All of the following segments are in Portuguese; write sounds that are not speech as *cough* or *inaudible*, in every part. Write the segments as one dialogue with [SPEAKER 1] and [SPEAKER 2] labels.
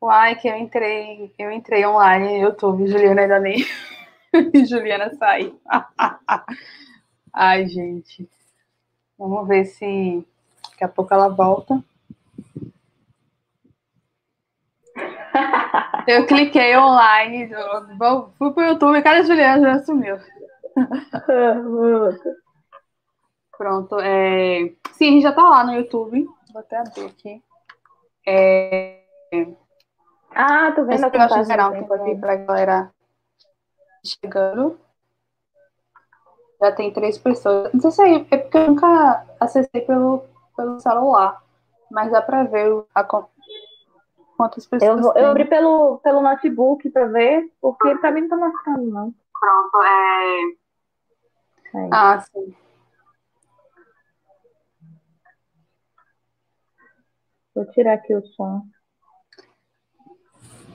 [SPEAKER 1] Uai, que eu entrei, eu entrei online no YouTube, Juliana ainda nem. *laughs* Juliana saiu. *laughs* Ai, gente. Vamos ver se daqui a pouco ela volta. *laughs* Eu cliquei online, fui pro YouTube, cara, a Juliana já sumiu. Pronto. É... Sim, a gente já tá lá no YouTube. Vou até abrir aqui. É...
[SPEAKER 2] Ah, tô vendo a
[SPEAKER 1] contagem geral tempo aqui pra galera chegando. Já tem três pessoas. Não sei se é, é porque eu nunca acessei pelo, pelo celular, mas dá pra ver a, quantas pessoas.
[SPEAKER 2] Eu, eu abri pelo, pelo notebook pra ver, porque pra mim não tá mostrando, não.
[SPEAKER 1] Pronto, é. é. Ah, sim.
[SPEAKER 2] Vou tirar aqui o som.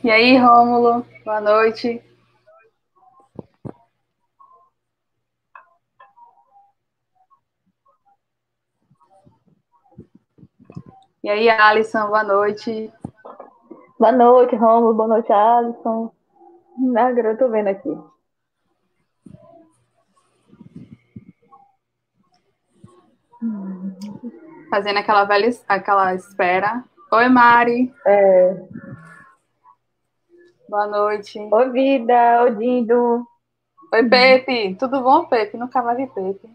[SPEAKER 1] E aí, Rômulo? Boa noite. E aí, Alisson, boa noite.
[SPEAKER 2] Boa noite, Rômulo. Boa noite, Alisson. Agora eu tô vendo aqui.
[SPEAKER 1] Fazendo aquela velha aquela espera. Oi, Mari.
[SPEAKER 2] É.
[SPEAKER 1] Boa noite.
[SPEAKER 2] Oi, vida. Oi, Dindo.
[SPEAKER 1] Oi, Pepe. Tudo bom, Pepe? Nunca mais vi Pepe.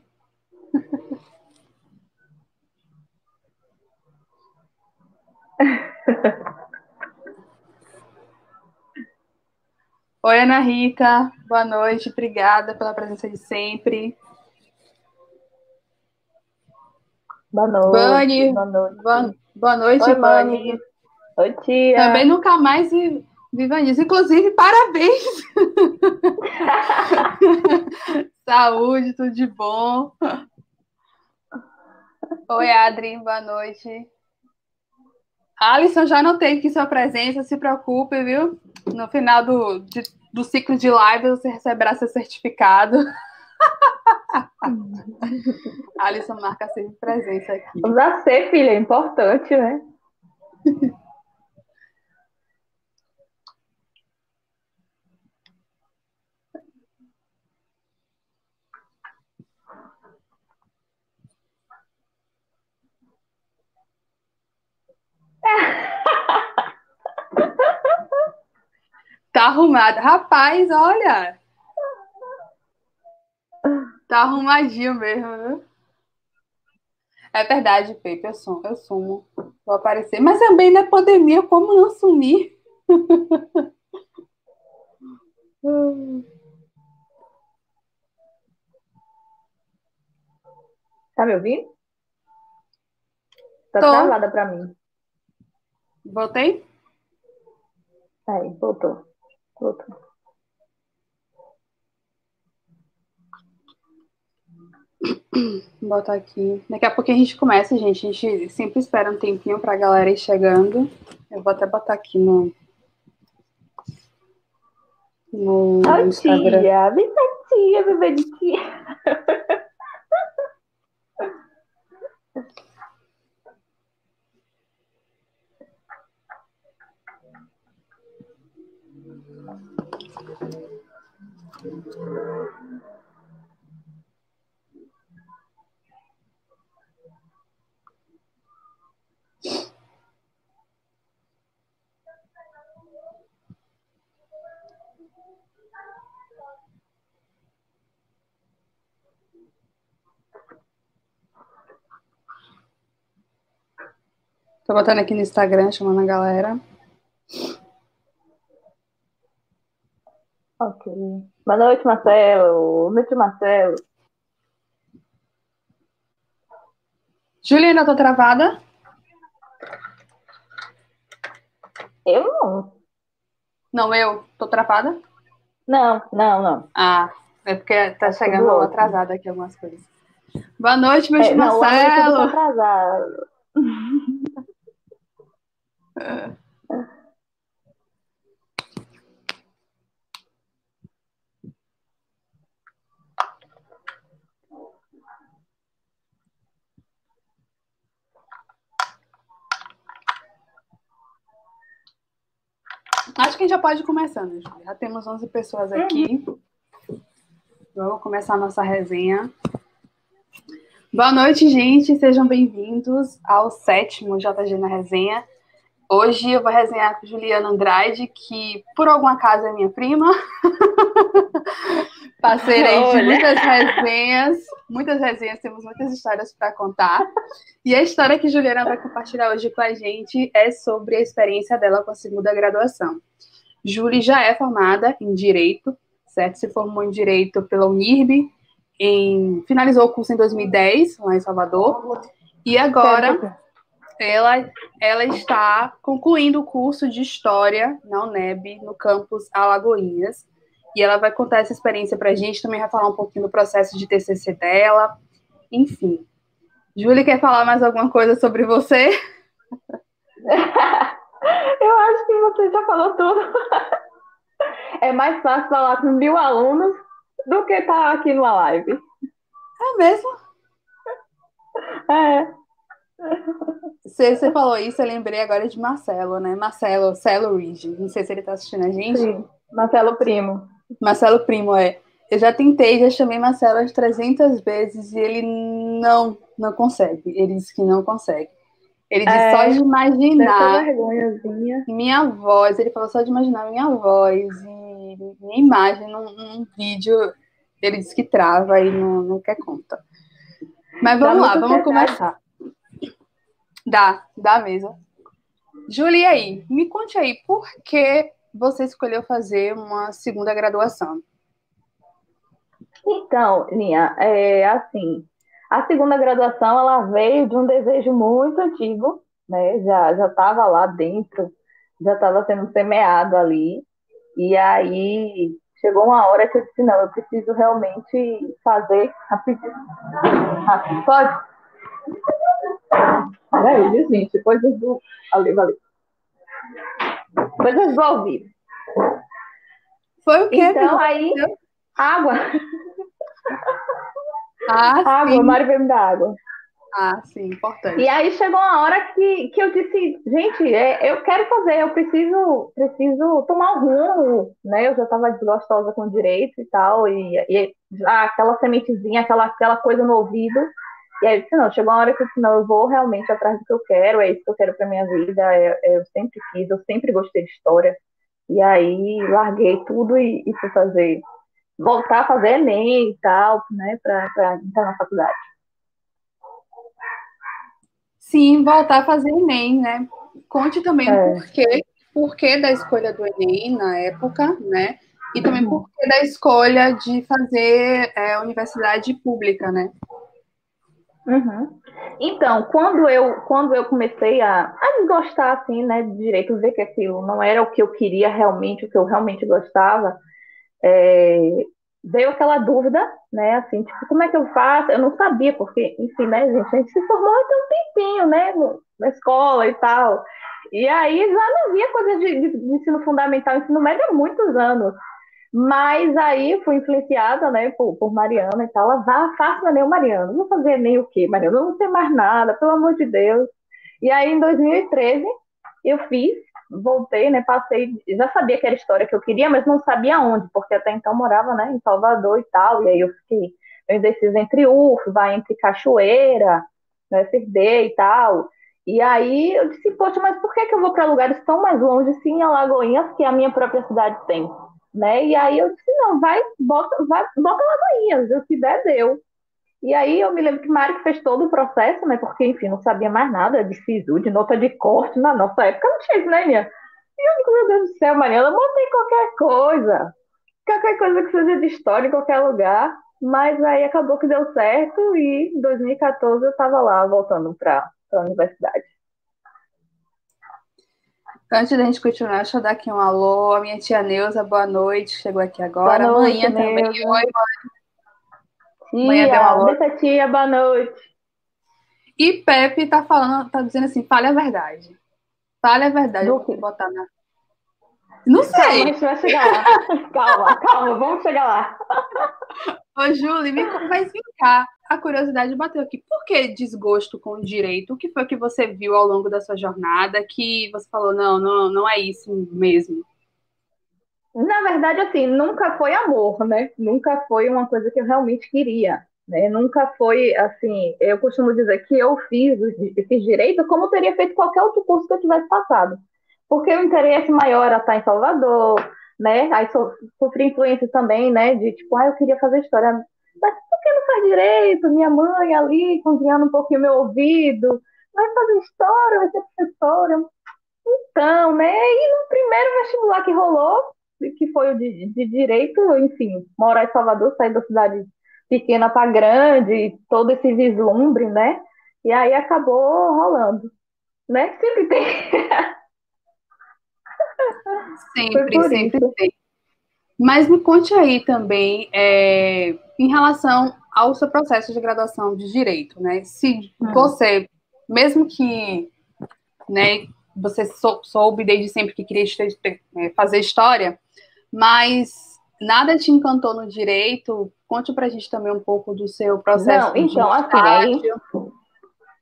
[SPEAKER 1] *laughs* Oi, Ana Rita. Boa noite. Obrigada pela presença de sempre.
[SPEAKER 2] Boa noite.
[SPEAKER 1] Bani. Boa noite. Boa, boa noite, Oi, Bani.
[SPEAKER 2] Oi, tia.
[SPEAKER 1] Também nunca mais vi, vi Vanessa. Inclusive, parabéns. *laughs* Saúde, tudo de bom. Oi, Adri. Boa noite. Alisson, já notei que sua presença, se preocupe, viu? No final do, de, do ciclo de live, você receberá seu certificado. *laughs* Alisson marca sempre presença aqui.
[SPEAKER 2] Usar ser, filha, é importante, né? *laughs*
[SPEAKER 1] Tá arrumado. Rapaz, olha. Tá arrumadinho mesmo, viu? É verdade, Pepe, eu sumo, eu sumo. Vou aparecer. Mas também na pandemia, como não sumir? *laughs*
[SPEAKER 2] Tá me ouvindo? Tá Tô. travada pra mim.
[SPEAKER 1] Voltei?
[SPEAKER 2] Aí, voltou. Voltou.
[SPEAKER 1] Vou botar aqui. Daqui a pouco a gente começa, gente. A gente sempre espera um tempinho pra galera ir chegando. Eu vou até botar aqui no. No
[SPEAKER 2] oh, Instagram. Tia, vem tia, bebê de tia.
[SPEAKER 1] Tô botando aqui no Instagram, chamando a galera.
[SPEAKER 2] Ok. Boa noite, Marcelo. Boa noite, Marcelo.
[SPEAKER 1] Juliana, tô travada?
[SPEAKER 2] Eu não.
[SPEAKER 1] Não, eu? Tô travada?
[SPEAKER 2] Não, não, não.
[SPEAKER 1] Ah, é porque tá chegando atrasada aqui algumas coisas. Boa noite, meu é, Marcelo. Não,
[SPEAKER 2] atrasado. *laughs*
[SPEAKER 1] Acho que a gente já pode começando, Júlia. Já temos 11 pessoas aqui. Vamos começar a nossa resenha. Boa noite, gente. Sejam bem-vindos ao sétimo JG na Resenha. Hoje eu vou resenhar com Juliana Andrade, que por algum acaso é minha prima. *laughs* Parceirei de muitas resenhas, muitas resenhas, temos muitas histórias para contar. E a história que Juliana vai compartilhar hoje com a gente é sobre a experiência dela com a segunda graduação. Julie já é formada em Direito, certo? Se formou em Direito pela Unirb, em, finalizou o curso em 2010, lá em Salvador, e agora ela, ela está concluindo o curso de História na UNEB, no campus Alagoinhas, e ela vai contar essa experiência para a gente, também vai falar um pouquinho do processo de TCC dela, enfim. Júlia, quer falar mais alguma coisa sobre você? *laughs*
[SPEAKER 2] Eu acho que você já falou tudo. *laughs* É mais fácil falar com mil alunos do que estar tá aqui numa live.
[SPEAKER 1] É mesmo? *laughs*
[SPEAKER 2] É.
[SPEAKER 1] Você, você falou isso, eu lembrei agora de Marcelo, né? Marcelo, Celo Ridge. Não sei se ele está assistindo a gente.
[SPEAKER 2] Sim, Marcelo Primo.
[SPEAKER 1] Marcelo Primo, é. Eu já tentei, já chamei Marcelo as 300 vezes e ele não, não consegue. Ele disse que não consegue. Ele disse é, só de imaginar minha voz. Ele falou só de imaginar minha voz e minha imagem num, num vídeo. Ele disse que trava e não, não quer conta. Mas vamos dá lá, vamos começar. Dá, dá mesmo. Julia, aí, me conte aí, por que você escolheu fazer uma segunda graduação?
[SPEAKER 2] Então, Linha, é assim, a segunda graduação ela veio de um desejo muito antigo, né? Já já estava lá dentro, já estava sendo semeado ali. E aí chegou uma hora que eu disse não, eu preciso realmente fazer rapidinho. Rápido, pode? Peraí, gente, coisas do. Ali, valeu. Coisas do ao vivo.
[SPEAKER 1] Foi o quê?
[SPEAKER 2] Então aí, água.
[SPEAKER 1] Ah,
[SPEAKER 2] água, sim. o Mário veio me dar água.
[SPEAKER 1] Ah, sim, importante.
[SPEAKER 2] E aí chegou uma hora que, que eu disse, gente, é, eu quero fazer, eu preciso, preciso tomar um rumo, né? Eu já estava desgostosa com direito e tal, e, e aquela sementezinha, aquela, aquela coisa no ouvido. E aí eu disse, não, chegou uma hora que eu disse, não, eu vou realmente atrás do que eu quero, é isso que eu quero para minha vida, é, é, eu sempre quis, eu sempre gostei de história. E aí larguei tudo e, e fui fazer voltar a fazer Enem e tal, né, para entrar na faculdade.
[SPEAKER 1] Sim, voltar a fazer Enem, né? Conte também é. o porquê, porquê da escolha do Enem na época, né? E também uhum. porquê da escolha de fazer é, universidade pública, né?
[SPEAKER 2] Uhum. Então, quando eu, quando eu comecei a, a desgostar, assim, né, de direito, ver que aquilo não era o que eu queria realmente, o que eu realmente gostava, é, veio aquela dúvida, né, assim, tipo, como é que eu faço? Eu não sabia, porque, enfim, né, gente, a gente se formou há um tempinho, né, na escola e tal, e aí já não via coisa de, de, de ensino fundamental, ensino médio há muitos anos, mas aí fui influenciada, né, por, por Mariana e tal, ela vá, nem o Mariana, não vou fazer nem o quê, Mariana, não tem mais nada, pelo amor de Deus, e aí em 2013 eu fiz, voltei, né? Passei, já sabia que era história que eu queria, mas não sabia onde, porque até então morava, né, em Salvador e tal, e aí eu fiquei eu indeciso entre UFBA, entre Cachoeira, no FD e tal. E aí eu disse, poxa, mas por que, que eu vou para lugares tão mais longe, sim, em Alagoinhas, que a minha própria cidade tem? Né? E aí eu disse, não, vai, bota, vai, bota Alagoinhas, o que der, deu. E aí eu me lembro que Mário fez todo o processo, né? Porque, enfim, não sabia mais nada de SISU, de nota de corte. Na nossa época não tinha isso, né, minha? E eu digo, meu Deus do céu, Mariana, montei qualquer coisa. Qualquer coisa que seja de história em qualquer lugar. Mas aí acabou que deu certo e em 2014 eu estava lá voltando para a universidade.
[SPEAKER 1] Antes da gente continuar, deixa eu dar aqui um alô. A minha tia Neuza, boa noite, chegou aqui agora.
[SPEAKER 2] Boa noite,
[SPEAKER 1] Amanhã também. Oi, mãe.
[SPEAKER 2] Tia, tia, tia, boa noite.
[SPEAKER 1] E Pepe tá falando, tá dizendo assim, fale a verdade. Fale a verdade, eu vou botar na. Não sei.
[SPEAKER 2] Calma, a gente vai chegar lá. *laughs* calma, calma, vamos chegar lá.
[SPEAKER 1] Ô, Júlia, me vai explicar. A curiosidade bateu aqui. Por que desgosto com o direito? O que foi que você viu ao longo da sua jornada que você falou, não, não, não é isso mesmo?
[SPEAKER 2] Na verdade, assim, nunca foi amor, né? Nunca foi uma coisa que eu realmente queria. Né? Nunca foi assim. Eu costumo dizer que eu fiz, fiz direito como teria feito qualquer outro curso que eu tivesse passado. Porque o interesse maior era estar em Salvador, né? Aí so, sofri influência também, né? De tipo, ah, eu queria fazer história. Mas que não faz direito? Minha mãe ali, cozinhando um pouquinho meu ouvido. Vai fazer história, vai ser professora. Então, né? E no primeiro vestibular que rolou, que foi o de, de direito, enfim, morar em Salvador, sair da cidade pequena para grande, todo esse vislumbre, né? E aí acabou rolando, né? Sempre tem. *laughs*
[SPEAKER 1] sempre, sempre isso. tem. Mas me conte aí também, é, em relação ao seu processo de graduação de direito, né? Se hum. você, mesmo que né, você soube desde sempre que queria é, fazer história, mas nada te encantou no direito. Conte pra gente também um pouco do seu processo.
[SPEAKER 2] Não, então, assim, aí,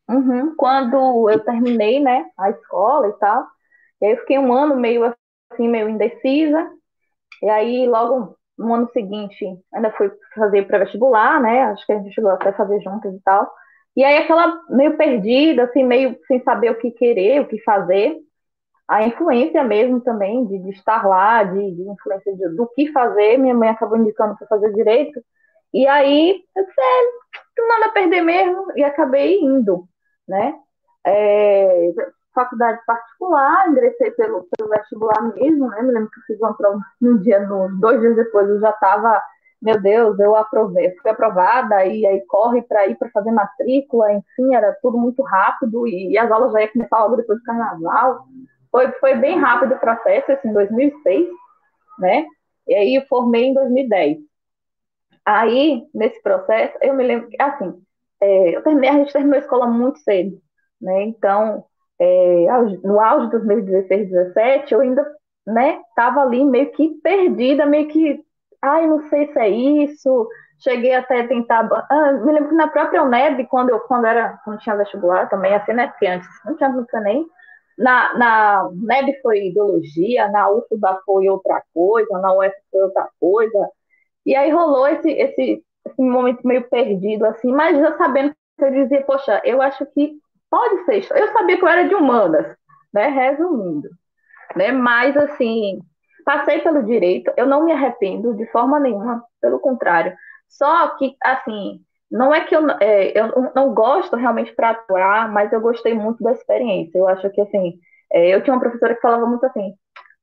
[SPEAKER 2] uhum, quando eu terminei, né, a escola e tal, aí eu fiquei um ano meio assim, meio indecisa, e aí logo no ano seguinte ainda fui fazer pré-vestibular, né, acho que a gente chegou até fazer juntas e tal, e aí aquela meio perdida, assim, meio sem saber o que querer, o que fazer, a influência mesmo também de, de estar lá, de, de influência de, do que fazer. Minha mãe acabou indicando para fazer direito. E aí, eu disse, é, nada a perder mesmo, e acabei indo, né? É, faculdade particular, ingressei pelo, pelo vestibular mesmo, né? Me lembro que eu fiz uma prova um dia, no, dois dias depois eu já estava, meu Deus, eu aprovei, fui aprovada, e aí corre para ir para fazer matrícula, enfim, era tudo muito rápido, e, e as aulas já iam começar logo depois do carnaval. Foi, foi bem rápido o processo, assim, em 2006, né? E aí eu formei em 2010. Aí, nesse processo, eu me lembro que, assim, é, eu terminei, a gente terminou a escola muito cedo, né? Então, é, no auge dos meus 16, 17, eu ainda, né, tava ali meio que perdida, meio que, ai, não sei se é isso. Cheguei até a tentar. Ah, me lembro que na própria UNEB, quando eu quando era, quando tinha vestibular também, assim, né? Porque antes não tinha nunca nem na, na NEB foi ideologia, na UFBA foi outra coisa, na UF foi outra coisa. E aí rolou esse, esse, esse momento meio perdido, assim, mas já sabendo que eu dizia, poxa, eu acho que pode ser. Eu sabia que eu era de humanas, né? Resumindo. Né? Mas, assim, passei pelo direito, eu não me arrependo de forma nenhuma, pelo contrário. Só que, assim, não é que eu, é, eu não gosto realmente para atuar, mas eu gostei muito da experiência. Eu acho que, assim, é, eu tinha uma professora que falava muito assim: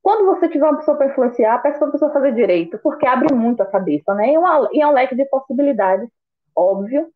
[SPEAKER 2] quando você tiver uma pessoa para influenciar, peça para a pessoa fazer direito, porque abre muito a cabeça, né? E, uma, e é um leque de possibilidades, óbvio.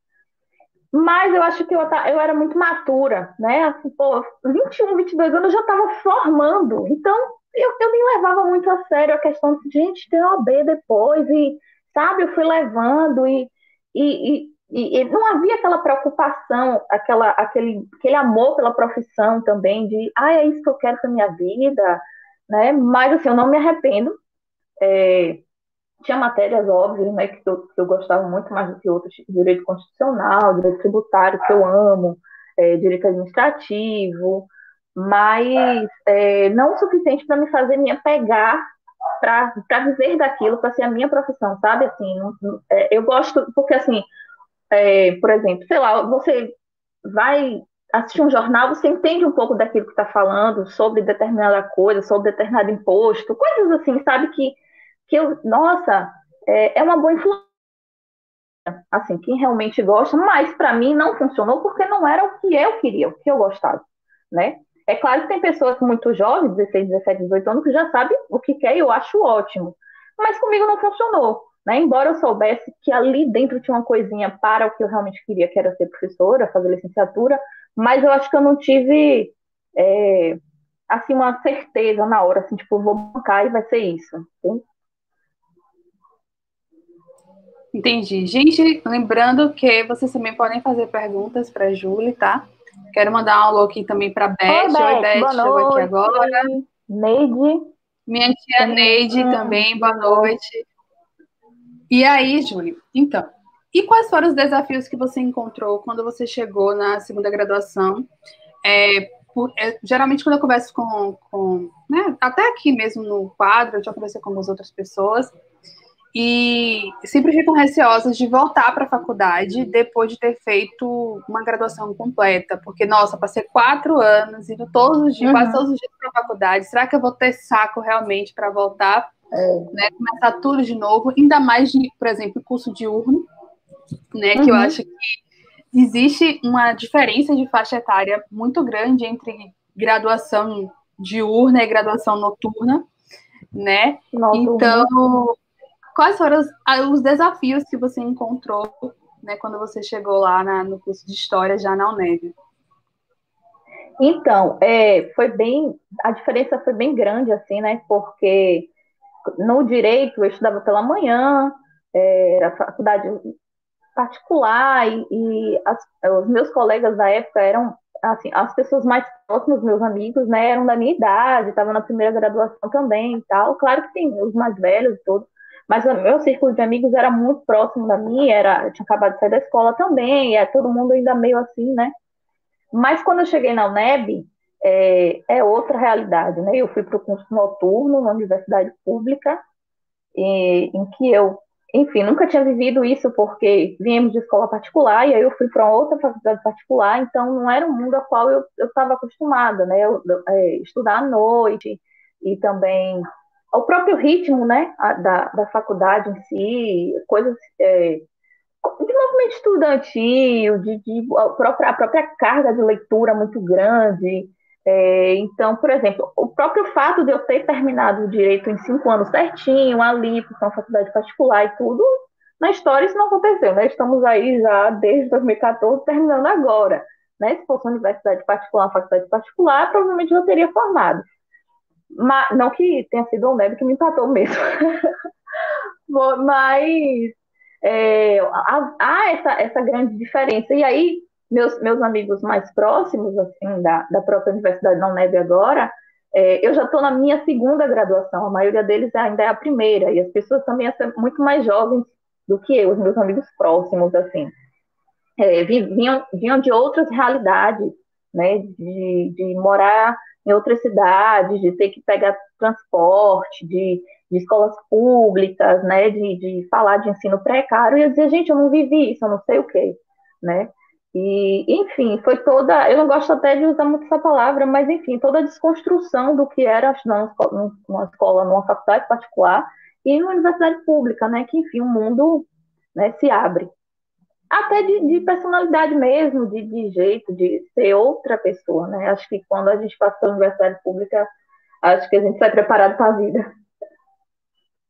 [SPEAKER 2] Mas eu acho que eu, eu era muito matura, né? Assim, pô, 21, 22 anos eu já estava formando. Então, eu, eu nem levava muito a sério a questão de, gente, ter OB depois. E, sabe, eu fui levando e, e, e, e, não havia aquela preocupação, aquela, aquele, aquele amor pela profissão também, de, ah, é isso que eu quero para minha vida, né? Mas, assim, eu não me arrependo. É, tinha matérias óbvias, né, que eu, que eu gostava muito mais do que outras, tipo direito constitucional, direito tributário, que eu amo, é, direito administrativo, mas é, não o suficiente para me fazer me apegar para viver daquilo, para ser a minha profissão, sabe? Assim, não, é, eu gosto, porque assim, é, por exemplo, sei lá, você vai assistir um jornal, você entende um pouco daquilo que está falando sobre determinada coisa, sobre determinado imposto, coisas assim, sabe, que, que eu, nossa, é, é uma boa influência. Assim, quem realmente gosta, mas para mim não funcionou porque não era o que eu queria, o que eu gostava, né? É claro que tem pessoas muito jovens, 16, 17, 18 anos, que já sabem o que quer e eu acho ótimo. Mas comigo não funcionou. Né? Embora eu soubesse que ali dentro tinha uma coisinha para o que eu realmente queria, que era ser professora, fazer licenciatura, mas eu acho que eu não tive é, assim uma certeza na hora, assim, tipo, vou bancar e vai ser isso. Entende?
[SPEAKER 1] Entendi. Gente, lembrando que vocês também podem fazer perguntas para a Júlia, tá? Quero mandar um alô aqui também para a Beth. Oi, Beth, Beth chegou aqui agora.
[SPEAKER 2] Neide.
[SPEAKER 1] Minha tia Neide também, boa noite. E aí, Júlio, então, e quais foram os desafios que você encontrou quando você chegou na segunda graduação? É, por, é, geralmente, quando eu converso com, com né, até aqui mesmo no quadro, eu já conversei com algumas outras pessoas, e sempre ficam receosas de voltar para a faculdade depois de ter feito uma graduação completa, porque, nossa, passei quatro anos, indo todos os dias, uhum. quase todos os dias para a faculdade, será que eu vou ter saco realmente para voltar, é. né, começar tudo de novo, ainda mais de, por exemplo, curso diurno, né, que eu uhum. acho que existe uma diferença de faixa etária muito grande entre graduação diurna e graduação noturna, né? Noturna. Então, quais foram os, os, desafios que você encontrou, né, quando você chegou lá na, no curso de História já na UNEB?
[SPEAKER 2] Então, é, foi bem, a diferença foi bem grande, assim, né, porque no direito eu estudava pela manhã, é, era faculdade particular e, e as, os meus colegas da época eram assim, as pessoas mais próximas, meus amigos, né, eram da minha idade, estavam na primeira graduação também e tal. Claro que tem os mais velhos e tudo, mas o meu círculo de amigos era muito próximo da minha, era, eu tinha acabado de sair da escola também, é todo mundo ainda meio assim, né? Mas quando eu cheguei na UNEB, é, é outra realidade, né? Eu fui para o curso noturno na universidade pública, e, em que eu enfim, nunca tinha vivido isso porque viemos de escola particular e aí eu fui para outra faculdade particular, então não era um mundo ao qual eu estava acostumada, né? Eu, é, estudar à noite e também o próprio ritmo, né, da, da faculdade em si, coisas é, de movimento estudantil, de, de a, própria, a própria carga de leitura muito grande, é, então, por exemplo, o próprio fato de eu ter terminado o direito em cinco anos certinho, ali, por uma faculdade particular e tudo, na história isso não aconteceu, né? Estamos aí já desde 2014, terminando agora. Né? Se fosse uma universidade particular, uma faculdade particular, provavelmente eu teria formado. Mas, não que tenha sido o médico que me empatou mesmo. *laughs* Mas é, há, essa, essa grande diferença. E aí, meus, meus amigos mais próximos, assim, da, da própria Universidade da UNEB agora, é, eu já estou na minha segunda graduação, a maioria deles ainda é a primeira, e as pessoas também são muito mais jovens do que eu, os meus amigos próximos, assim. É, vinham, vinham de outras realidades, né, de, de morar em outras cidades, de ter que pegar transporte, de, de escolas públicas, né, de, de falar de ensino precário, e eu dizia, gente, eu não vivi isso, eu não sei o quê, né, e, enfim, foi toda. Eu não gosto até de usar muito essa palavra, mas, enfim, toda a desconstrução do que era estudar numa escola, numa faculdade particular e numa universidade pública, né? Que, enfim, o mundo né, se abre. Até de, de personalidade mesmo, de, de, jeito, de ser outra pessoa, né? Acho que quando a gente passa pela universidade pública, acho que a gente sai preparado para a vida.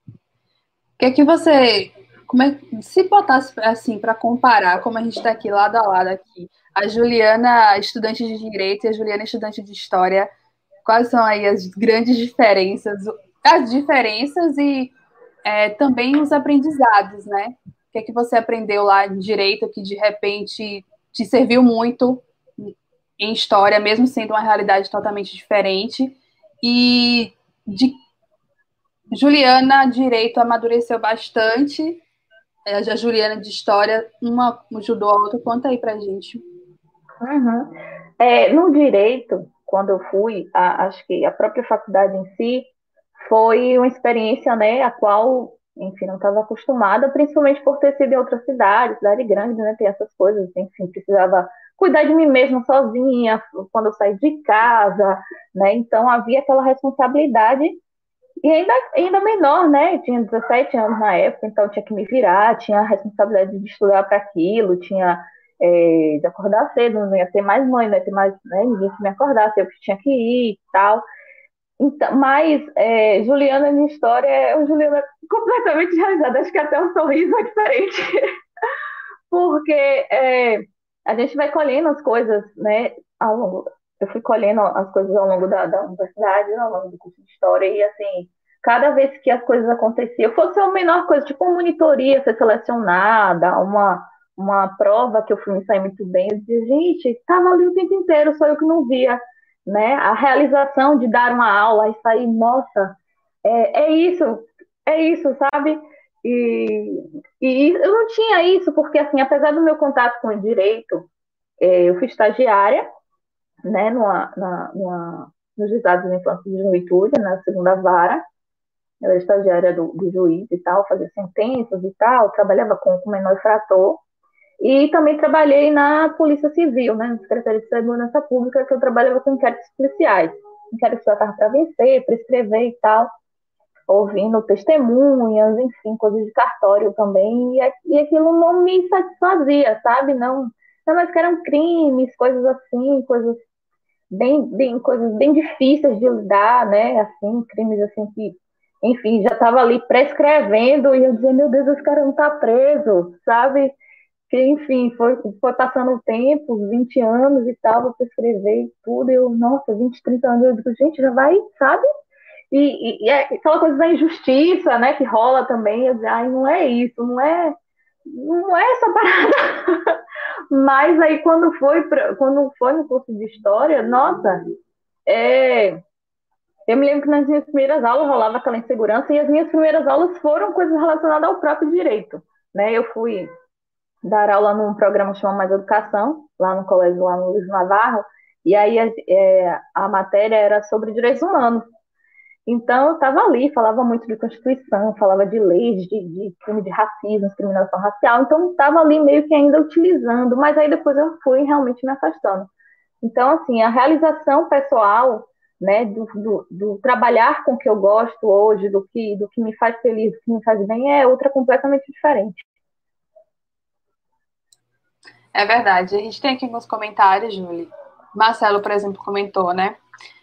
[SPEAKER 1] O que é que você como é, se botasse assim para comparar, como a gente está aqui lado a lado aqui, a Juliana estudante de direito e a Juliana estudante de história, quais são aí as grandes diferenças, as diferenças e é, também os aprendizados, né? Que é que você aprendeu lá em direito que de repente te serviu muito em história, mesmo sendo uma realidade totalmente diferente, e de Juliana, direito amadureceu bastante é, a Juliana de História, uma ajudou a outra. Conta aí pra gente.
[SPEAKER 2] Uhum. É, no direito, quando eu fui, a, acho que a própria faculdade em si foi uma experiência, né, a qual, enfim, não estava acostumada, principalmente por ter sido em outra cidade, cidade grande, né, tem essas coisas, enfim, precisava cuidar de mim mesma sozinha, quando eu saí de casa, né, então havia aquela responsabilidade e ainda, ainda menor, né? Eu tinha 17 anos na época, então tinha que me virar, tinha a responsabilidade de estudar para aquilo, tinha é, de acordar cedo, não ia ter mais mãe, não ia ter mais né, ninguém que me acordasse, eu tinha que ir e tal. Então, mas é, Juliana, minha história é uma Juliana completamente realizada, acho que até um sorriso é diferente. *laughs* Porque é, a gente vai colhendo as coisas, né, ao longo, eu fui colhendo as coisas ao longo da, da universidade, ao longo do curso de história, e assim, cada vez que as coisas aconteciam, fosse a menor coisa, tipo uma monitoria ser selecionada, uma, uma prova que eu fui me sair muito bem, eu dizia, gente, estava ali o tempo inteiro, só eu que não via, né? A realização de dar uma aula e sair, nossa, é, é isso, é isso, sabe? E, e eu não tinha isso, porque assim, apesar do meu contato com o direito, é, eu fui estagiária, né, numa, na, numa nos estados de infância e juventude, na segunda vara. Eu era estagiária do, do juiz e tal, fazia sentenças e tal, trabalhava com, com menor frator. E também trabalhei na Polícia Civil, né, na Secretaria de Segurança Pública, que eu trabalhava com inquéritos policiais. Inquéritos que estava para vencer, prescrever e tal, ouvindo testemunhas, enfim, coisas de cartório também, e, e aquilo não me satisfazia, sabe? Não, não, mas que eram crimes, coisas assim, coisas bem, bem, coisas bem difíceis de lidar, né? Assim, crimes assim que, enfim, já estava ali prescrevendo e eu dizia, meu Deus, esse cara não está preso, sabe? Que, enfim, foi, foi passando o tempo, 20 anos e tal, para escrever tudo, eu, nossa, 20, 30 anos, eu digo, gente, já vai, sabe? E, e, e é aquela coisa da injustiça, né, que rola também, eu digo, ai, não é isso, não é, não é essa parada. *laughs* Mas aí quando foi, pra, quando foi no curso de História, nossa, é, eu me lembro que nas minhas primeiras aulas rolava aquela insegurança, e as minhas primeiras aulas foram coisas relacionadas ao próprio direito, né, eu fui dar aula num programa chamado Mais Educação, lá no colégio, lá no Luiz Navarro, e aí a, é, a matéria era sobre direitos humanos. Então, eu estava ali, falava muito de Constituição, falava de leis, de, de crime de racismo, discriminação racial, então estava ali meio que ainda utilizando, mas aí depois eu fui realmente me afastando. Então, assim, a realização pessoal, né, do, do, do, trabalhar com o que eu gosto hoje, do que, do que me faz feliz, do que me faz bem, é outra completamente diferente.
[SPEAKER 1] É verdade. A gente tem aqui alguns comentários, Julie. Marcelo, por exemplo, comentou, né?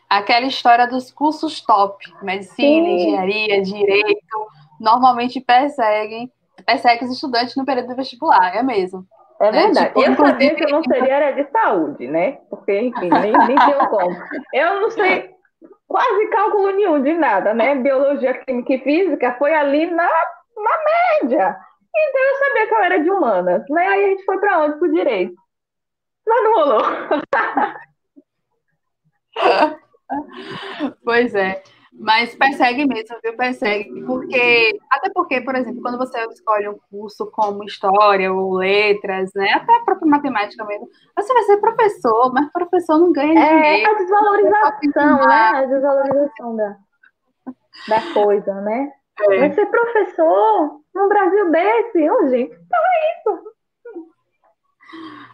[SPEAKER 1] Aquela história dos cursos top, medicina, Sim. engenharia, direito, normalmente perseguem, perseguem os estudantes no período vestibular, é mesmo.
[SPEAKER 2] É né? verdade. Tipo, eu sabia que eu não *laughs* seria de saúde, né? Porque, enfim, nem, nem tenho como. Eu não sei quase cálculo nenhum de nada, né? Biologia, química e física foi ali na, na média. Então eu sabia que eu era de humanas. Né? Aí a gente foi para onde? Pro direito. Mas não rolou. *laughs*
[SPEAKER 1] pois é. Mas persegue mesmo, viu? Persegue. Porque, até porque, por exemplo, quando você escolhe um curso como história ou letras, né? Até a própria matemática mesmo, você vai ser professor, mas professor não ganha é, dinheiro.
[SPEAKER 2] É a desvalorização, né? A desvalorização da, da coisa, né? É. Vai ser professor num Brasil desse? Ô, gente, então é isso.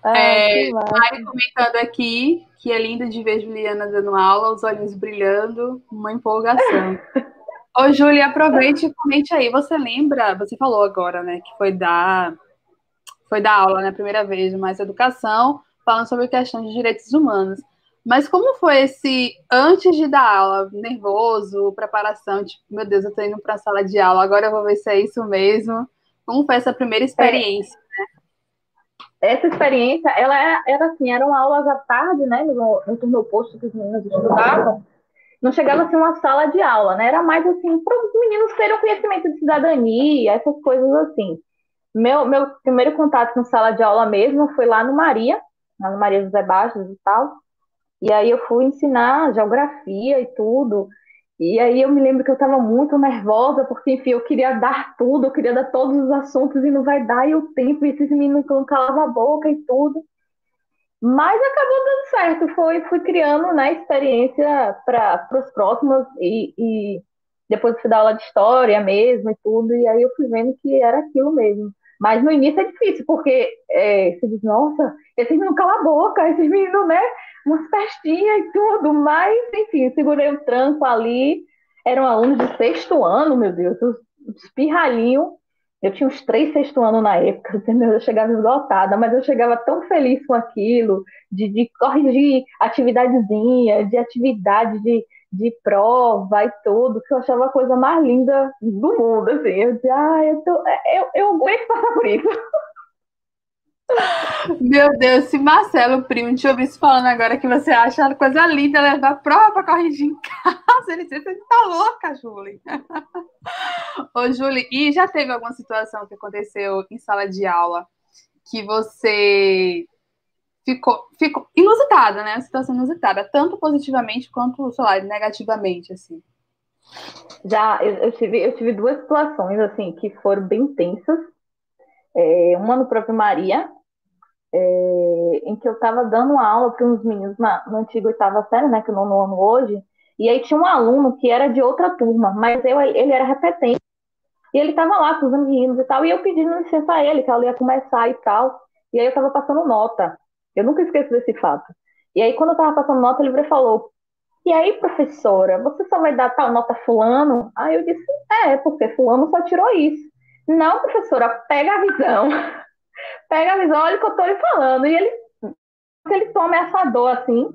[SPEAKER 1] Ah, é, Mari comentando aqui que é lindo de ver Juliana dando aula, os olhos brilhando, uma empolgação. *laughs* Ô, Júlia, aproveite e comente aí. Você lembra, você falou agora, né, que foi dar, foi dar aula, né, primeira vez, mais educação, falando sobre questão de direitos humanos. Mas como foi esse antes de dar aula, nervoso, preparação, tipo, meu Deus, eu tô indo para a sala de aula, agora eu vou ver se é isso mesmo. Como foi essa primeira experiência, é. né?
[SPEAKER 2] Essa experiência, ela era, era assim, eram aulas à tarde, né, no, no turno oposto que os meninos estudavam. Não chegava a ser uma sala de aula, né? Era mais assim, para os meninos terem conhecimento de cidadania, essas coisas assim. Meu, meu primeiro contato com sala de aula mesmo foi lá no Maria, lá no Maria José Baixos e tal. E aí eu fui ensinar geografia e tudo. E aí eu me lembro que eu estava muito nervosa, porque, enfim, eu queria dar tudo, eu queria dar todos os assuntos e não vai dar, e o tempo, e esses meninos não calavam a boca e tudo. Mas acabou dando certo, foi, fui criando né, experiência para os próximos, e, e depois fui dar aula de história mesmo e tudo, e aí eu fui vendo que era aquilo mesmo. Mas no início é difícil, porque é, você diz, nossa, esses meninos calam a boca, esses meninos, né? Umas festinhas e tudo, mas, enfim, segurei o tranco ali. Eram alunos de sexto ano, meu Deus, os, os pirralhinhos. Eu tinha uns três sexto ano na época, *laughs* eu chegava esgotada, mas eu chegava tão feliz com aquilo, de, de corrigir atividadezinha, de atividade de de prova e tudo, que eu achava a coisa mais linda do mundo, assim. Eu dizia, ah, eu, tô, eu, eu aguento passar por isso. *laughs*
[SPEAKER 1] Meu Deus, se Marcelo, primo, te ouvisse falando agora que você acha a coisa linda levar prova para corrigir em casa, *laughs* ele disse, você tá louca, Julie. *laughs* Ô, Julie, e já teve alguma situação que aconteceu em sala de aula que você ficou, ficou inusitada, né? A situação inusitada, tanto positivamente quanto, sei lá, negativamente, assim.
[SPEAKER 2] Já, eu, eu, tive, eu tive duas situações, assim, que foram bem tensas. É, uma no próprio Maria, é, em que eu estava dando aula para uns meninos na, na antiga oitava série, né, que eu não no ano hoje, e aí tinha um aluno que era de outra turma, mas eu, ele era repetente. E ele estava lá com os meninos e tal, e eu pedindo licença a ele, que ela ia começar e tal. E aí eu estava passando nota. Eu nunca esqueço desse fato. E aí, quando eu estava passando nota, ele falou: E aí, professora, você só vai dar tal nota fulano? Aí eu disse: É, porque fulano só tirou isso. Não, professora, pega a visão. *laughs* pega a visão, olha o que eu estou lhe falando. E ele, aquele tom ameaçador assim.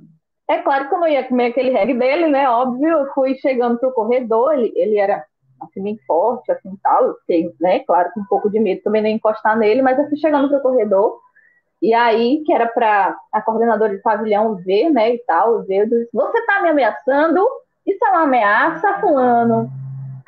[SPEAKER 2] É claro que eu não ia comer aquele reggae dele, né? Óbvio, eu fui chegando pro corredor, ele, ele era assim, bem forte, assim, tal. Eu fiquei, né, claro, com um pouco de medo também nem encostar nele, mas eu fui chegando pro corredor. E aí, que era para a coordenadora de pavilhão ver, né, e tal, ver, eu disse, você tá me ameaçando? Isso é uma ameaça, fulano?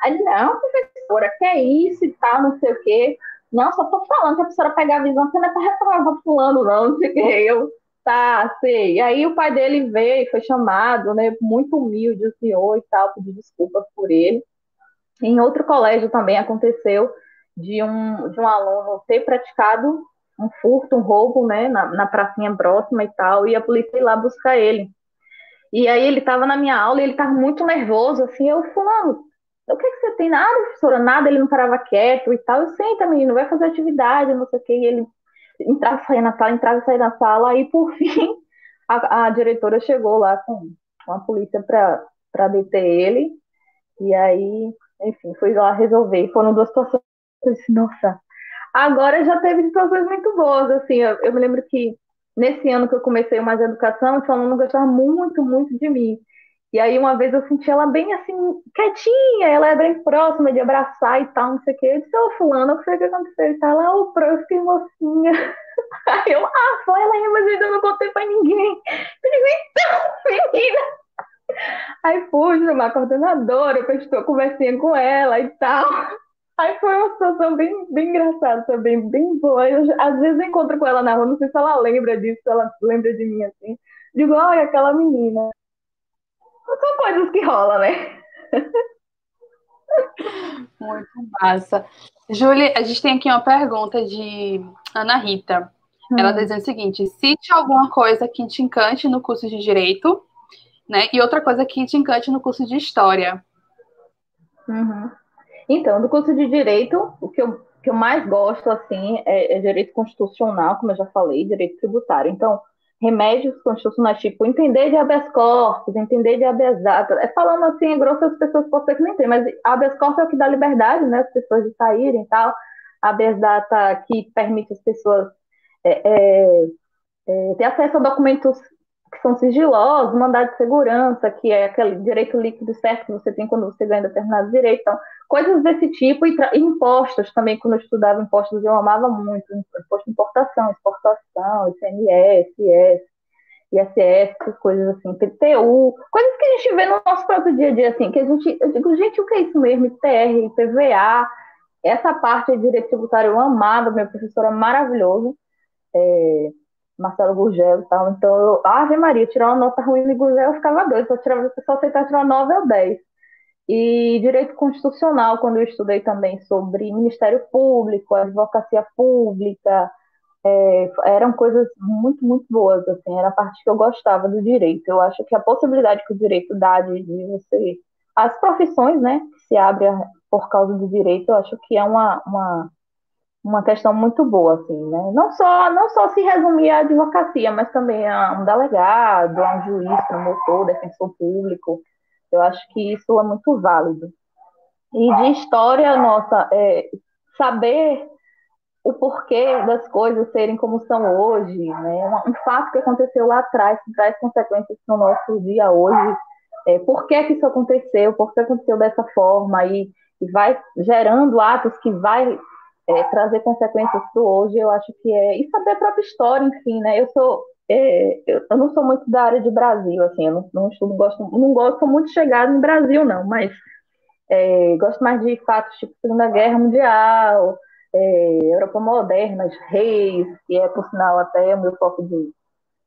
[SPEAKER 2] Aí, não, professora, que é isso e tal, não sei o quê. Não, só tô falando que a professora pegar a visão, você não é pra reprovar fulano, não, não sei o quê. Eu, tá, sei. E aí o pai dele veio, foi chamado, né, muito humilde o senhor e tal, pediu desculpas por ele. Em outro colégio também aconteceu de um, de um aluno ter praticado um furto, um roubo, né, na, na pracinha próxima e tal, e a polícia ir lá buscar ele. E aí ele estava na minha aula e ele estava muito nervoso, assim, eu fulano, o que, que você tem? Nada, professora, nada, ele não parava quieto e tal. Eu senta, menino, vai fazer atividade, não sei o que, e ele entrava e saía na sala, entrava e saía na sala, aí por *laughs* fim a, a diretora chegou lá com, com a polícia para deter ele, e aí, enfim, foi lá resolver. Foram duas situações, eu disse, nossa, agora já teve situações muito boas, assim, eu, eu me lembro que nesse ano que eu comecei mais educação, esse aluno gostava muito, muito de mim. E aí uma vez eu senti ela bem assim, quietinha, ela é bem próxima de abraçar e tal, não sei o quê. Eu disse, ô fulano, o que foi que aconteceu? E tal, ela, ô, pro, eu fiquei mocinha. Aí *laughs* eu, ah, foi ela aí, mas eu ainda não contei pra ninguém. *laughs* Eu digo, então, menina. Aí fui chamar a coordenadora, eu estou conversinha com ela e tal. Aí foi uma situação bem, bem engraçada também, bem boa. Eu, às vezes eu encontro com ela na rua, não sei se ela lembra disso, se ela lembra de mim assim. Digo, olha, aquela menina. São coisas que rolam, né?
[SPEAKER 1] Muito massa. Júlia, a gente tem aqui uma pergunta de Ana Rita. Hum. Ela diz o seguinte: cite alguma coisa que te encante no curso de Direito, né? E outra coisa que te encante no curso de História.
[SPEAKER 2] Uhum. Então, do curso de Direito, o que eu, que eu mais gosto, assim, é, é Direito Constitucional, como eu já falei, Direito Tributário. Então, remédios constitucionais, tipo, entender de habeas corpus, entender de habeas data. É falando assim, grosso, as pessoas podem ser que nem tem, mas habeas corpus é o que dá liberdade, né, as pessoas de saírem e tal. Habeas data que permite as pessoas é, é, é, ter acesso a documentos que são sigilosos, mandado de segurança, que é aquele direito líquido certo que você tem quando você ganha determinado direito. Então, coisas desse tipo, e, impostos também, quando eu estudava impostos, eu amava muito, imposto de importação, exportação, ICMS, IS, ISS, coisas assim, PTU, coisas que a gente vê no nosso próprio dia a dia, assim, que a gente, eu digo, gente, o que é isso mesmo? ITR, IPVA, essa parte de direito tributário eu amava, meu professor é maravilhoso, é, Marcelo Gurgel e tal, então eu, Ave Maria, tirar uma nota ruim de Gurgel eu ficava doido, só, tirava, só aceitar tirar 9 ou 10. E direito constitucional, quando eu estudei também sobre Ministério Público, advocacia pública, é, eram coisas muito, muito boas, assim, era a parte que eu gostava do direito. Eu acho que a possibilidade que o direito dá de, de você... As profissões, né, que se abrem por causa do direito, eu acho que é uma, uma, uma questão muito boa, assim, né? Não só, não só se resumir à advocacia, mas também a um delegado, a um juiz, promotor, defensor público, eu acho que isso é muito válido. E de história, nossa, é, saber o porquê das coisas serem como são hoje, né? Um fato que aconteceu lá atrás, que traz consequências no nosso dia hoje. É, por que, que isso aconteceu? Por que aconteceu dessa forma? E, e vai gerando atos que vai é, trazer consequências para hoje, eu acho que é. E saber a própria história, enfim, né? Eu sou é, eu, eu, não sou muito da área de Brasil, assim, eu não, não estudo, gosto, não gosto muito de chegar no Brasil, não, mas é, gosto mais de fatos tipo Segunda Guerra Mundial, é, Europa moderna, reis, que é, por sinal, até o meu foco de,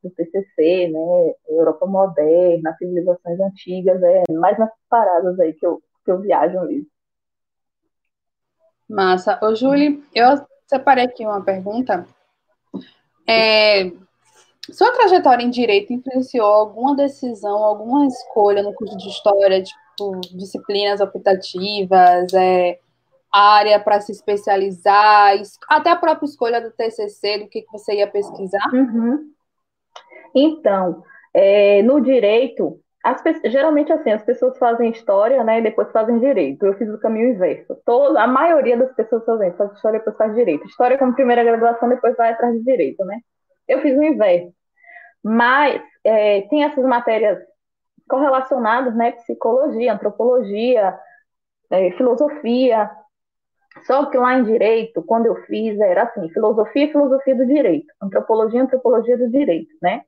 [SPEAKER 2] do TCC, né, Europa moderna, civilizações antigas, é mais nessas paradas aí que eu, que eu viajo mesmo.
[SPEAKER 1] Massa. Ô, Júlia, eu separei aqui uma pergunta É, sua trajetória em direito influenciou alguma decisão, alguma escolha no curso de história, tipo, disciplinas optativas, é, área para se especializar, até a própria escolha do TCC, do que, que você ia pesquisar?
[SPEAKER 2] Uhum. Então, é, no direito, as, geralmente assim, as pessoas fazem história, né, e depois fazem direito. Eu fiz o caminho inverso. A maioria das pessoas fazem, faz história depois faz direito. História como primeira graduação, depois vai atrás de direito, né? Eu fiz o inverso. Mas é, tem essas matérias correlacionadas, né, psicologia, antropologia, é, filosofia, só que lá em direito, quando eu fiz, era assim, filosofia filosofia do direito, antropologia antropologia do direito, né?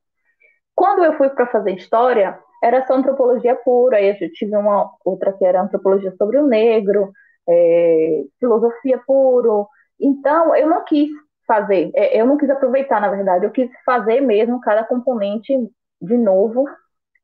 [SPEAKER 2] Quando eu fui para fazer história, era só antropologia pura, aí eu tive uma outra que era antropologia sobre o negro, é, filosofia puro. Então, eu não quis fazer, é, eu não quis aproveitar, na verdade, eu quis fazer mesmo cada componente de novo,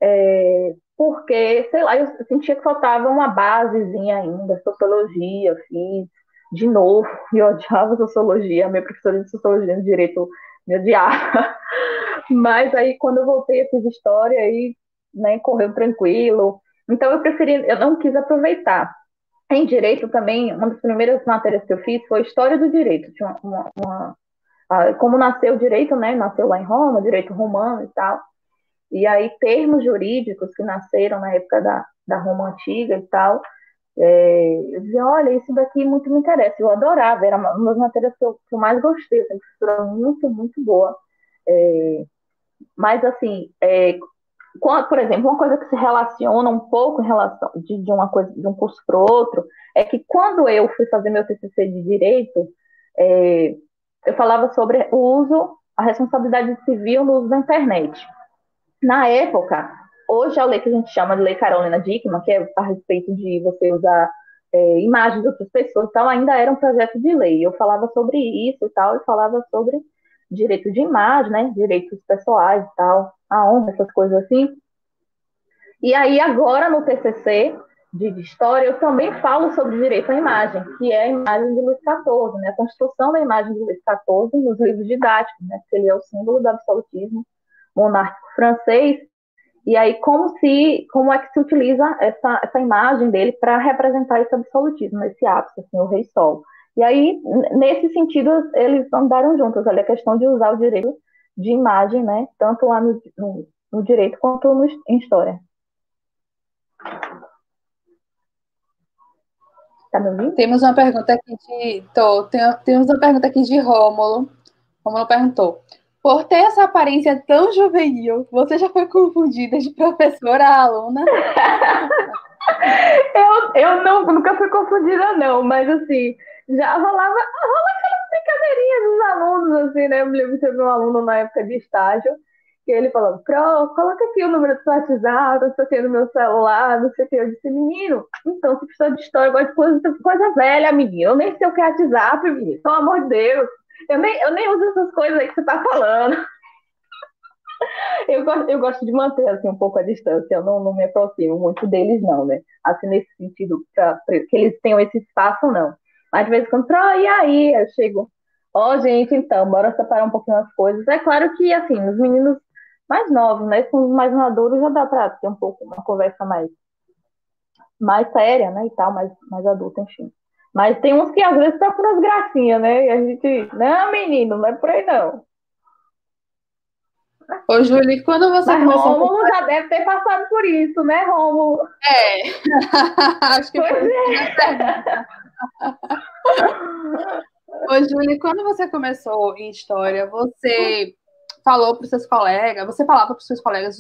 [SPEAKER 2] é, porque, sei lá, eu sentia que faltava uma basezinha ainda, sociologia, fiz, de novo, *laughs* e odiava sociologia, minha professora de sociologia de direito me odiava. *laughs* Mas aí, quando eu voltei, eu fiz história e né, correu tranquilo. Então, eu preferi, eu não quis aproveitar. Em direito também, uma das primeiras matérias que eu fiz foi História do Direito. Tinha uma, uma, uma como nasceu o direito, né? Nasceu lá em Roma, direito romano e tal. E aí, termos jurídicos que nasceram na época da, da Roma Antiga e tal, é, eu dizia, olha, isso daqui muito me interessa. Eu adorava, era uma das matérias que eu, que eu mais gostei, uma professora muito, muito boa. É, mas, assim, é, por exemplo, uma coisa que se relaciona um pouco em relação de, de uma coisa, de um curso para outro, é que quando eu fui fazer meu TCC de Direito, é, eu falava sobre o uso, a responsabilidade civil no uso da internet. Na época, Hoje a lei que a gente chama de Lei Carolina Dickman, que é a respeito de você usar é, imagens de outras pessoas tal, ainda era um projeto de lei. Eu falava sobre isso e tal, e falava sobre direito de imagem, né, direitos pessoais e tal, a honra, essas coisas assim. E aí agora no TCC de História eu também falo sobre direito à imagem, que é a imagem de Luís XIV, né, a construção da imagem de Luís XIV nos livros didáticos, né, porque ele é o símbolo do absolutismo monárquico francês, e aí, como se, como é que se utiliza essa, essa imagem dele para representar esse absolutismo, esse ápice, assim, o rei sol. E aí, nesse sentido, eles andaram juntos, ali a questão de usar o direito de imagem, né, tanto lá no, no, no direito quanto no, em história.
[SPEAKER 1] Tá me ouvindo? Temos uma pergunta aqui de. Tô, tem, temos uma pergunta aqui de Rômulo. Rômulo perguntou: por ter essa aparência tão juvenil, você já foi confundida de professora a aluna? *laughs*
[SPEAKER 2] eu eu não, nunca fui confundida, não, mas assim, já rolava, rola aquelas brincadeirinhas dos alunos, assim, né? Eu me lembro de um aluno na época de estágio, que ele falou, Pro, coloca aqui o número do seu WhatsApp, não sei o que, no meu celular, não sei o que. Eu disse, menino, então, se precisa de história, eu gosto de coisa, coisa velha, amiguinho. Eu nem sei o que é WhatsApp, menino, pelo amor de Deus. Eu nem, eu nem uso essas coisas aí que você tá falando. *laughs* Eu gosto, eu gosto de manter assim, um pouco a distância, eu não, não me aproximo muito deles, não, né? Assim, nesse sentido, pra, pra que eles tenham esse espaço, não. Mas de vez em quando, oh, e aí? Eu chego, ó, oh, gente, então, bora separar um pouquinho as coisas. É claro que, assim, os meninos mais novos, né? Com os mais maduros já dá pra ter um pouco uma conversa mais, mais séria, né? E tal, mais, mais adulta, enfim. Mas tem uns que às vezes procuram as gracinhas, né? E a gente, não, menino, não é por aí não.
[SPEAKER 1] Ô, Júlia, quando você
[SPEAKER 2] Mas começou Rômulo a... já deve ter passado por isso, né, Rômulo?
[SPEAKER 1] É. *laughs* Acho que pois foi. É. *laughs* Ô, Júlia, quando você começou em História, você falou para os seus colegas, você falava para os seus colegas,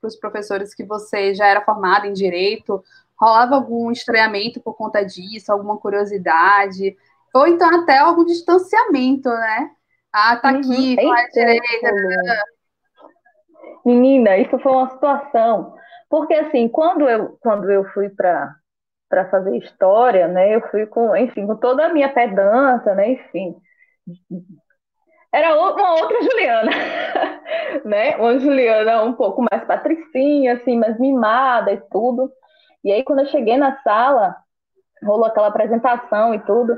[SPEAKER 1] para os professores que você já era formada em Direito, rolava algum estranhamento por conta disso, alguma curiosidade, ou então até algum distanciamento, né? Ah, tá uhum. aqui, uhum. faz direita.
[SPEAKER 2] Menina, isso foi uma situação. Porque assim, quando eu, quando eu fui para para fazer história, né? Eu fui com, enfim, com toda a minha pedância, né? Enfim, era uma outra Juliana, *laughs* né? Uma Juliana um pouco mais patricinha, assim, mais mimada e tudo. E aí, quando eu cheguei na sala, rolou aquela apresentação e tudo.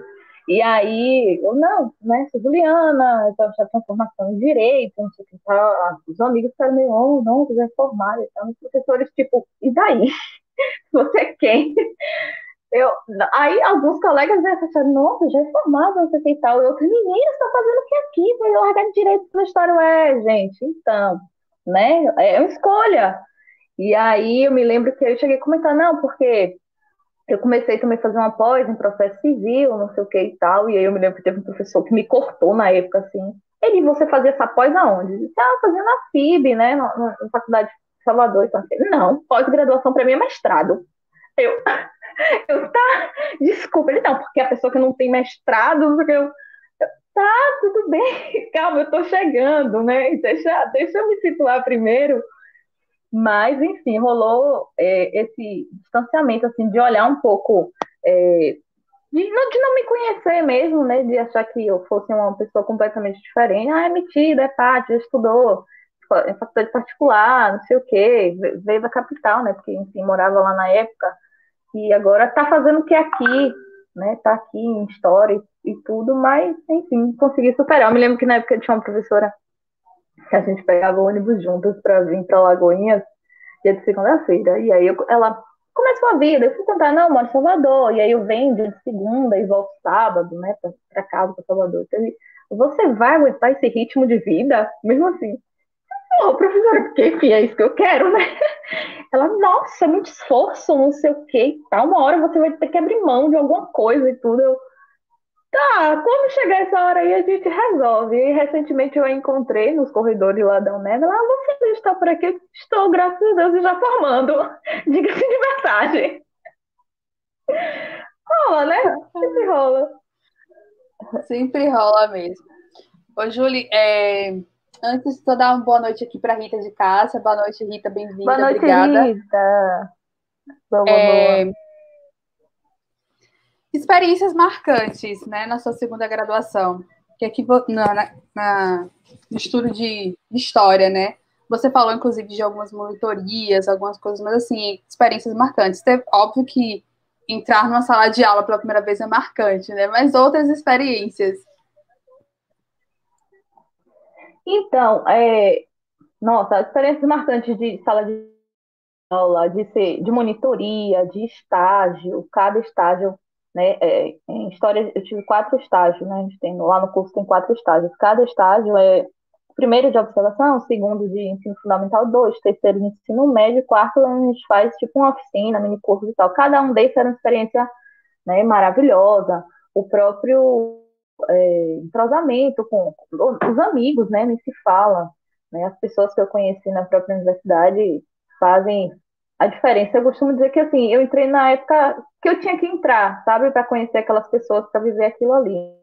[SPEAKER 2] E aí, eu não, né, sou Juliana, então já tenho formação em direito, não sei o que tal. Os amigos ficaram meio, oh, não, é formada. Então, os professores, tipo, e daí? *laughs* Você é quem? Eu, aí alguns colegas já acharam, nossa, já é formada, não sei o que tal. E outros, meninas, estão fazendo o que aqui? Vai largar direito para história. É, gente, então, né? É uma escolha. E aí eu me lembro que eu cheguei a comentar, não, porque eu comecei também a fazer uma pós em processo civil, não sei o que e tal, e aí eu me lembro que teve um professor que me cortou na época, assim, ele, você fazia essa pós aonde? Eu disse, ah, fazia na FIB, né, na, na, na Faculdade de Salvador, então, assim, não, pós-graduação para mim é mestrado. Eu, eu, tá, desculpa, ele, não, porque a pessoa que não tem mestrado, não sei o que, eu, tá, tudo bem, *laughs* calma, eu tô chegando, né, deixa, deixa eu me situar primeiro, mas, enfim, rolou é, esse distanciamento, assim, de olhar um pouco, é, de, não, de não me conhecer mesmo, né? De achar que eu fosse uma pessoa completamente diferente. Ah, é metida, é pátria, estudou em faculdade particular, não sei o quê, veio da capital, né? Porque, enfim, morava lá na época. E agora tá fazendo o que é aqui, né? Tá aqui em história e, tudo, mas, enfim, consegui superar. Eu me lembro que na época tinha uma professora que a gente pegava ônibus juntas para vir para Lagoinhas, dia de segunda-feira. E aí eu, ela começou a vida. Eu fui contar, não, eu moro em Salvador. E aí eu venho de segunda e volto sábado, né, para casa, para Salvador. Então, você vai aguentar esse ritmo de vida? Mesmo assim. Ô, professora, porque enfim, é isso que eu quero, né? Ela, nossa, muito esforço, não sei o e tal. Uma hora você vai ter que abrir mão de alguma coisa e tudo. Eu, Tá, quando chegar essa hora aí a gente resolve. E recentemente eu a encontrei nos corredores lá da Uned. Ela, ah, você está por aqui? Estou, graças a Deus, já formando. *laughs* Diga-se de passagem. Rola, né? Sempre rola.
[SPEAKER 1] Sempre rola mesmo. Ô, Julie, é... antes de dar uma boa noite aqui para Rita de Cássia. Boa noite, Rita, bem-vinda.
[SPEAKER 2] Boa noite,
[SPEAKER 1] Obrigada.
[SPEAKER 2] Rita. Boa,
[SPEAKER 1] é... boa experiências marcantes, né, na sua segunda graduação, que aqui na, na, na, no estudo de história, né, você falou inclusive de algumas monitorias, algumas coisas, mas assim, experiências marcantes. Teve, óbvio que entrar numa sala de aula pela primeira vez é marcante, né, mas outras experiências.
[SPEAKER 2] Então, é, nossa, experiências marcantes de sala de aula, de ser de monitoria, de estágio, cada estágio né? É, em história, eu tive quatro estágios, né? A gente tem, lá no curso tem quatro estágios. Cada estágio é primeiro de observação, segundo de ensino fundamental, dois, terceiro de ensino médio, quarto a gente faz tipo uma oficina, mini curso e tal. Cada um desses era uma experiência né, maravilhosa. O próprio é, entrosamento com os amigos, né? Nem se fala. Né? As pessoas que eu conheci na própria universidade fazem a diferença. Eu costumo dizer que assim, eu entrei na época que eu tinha que entrar, sabe, para conhecer aquelas pessoas, para viver aquilo ali.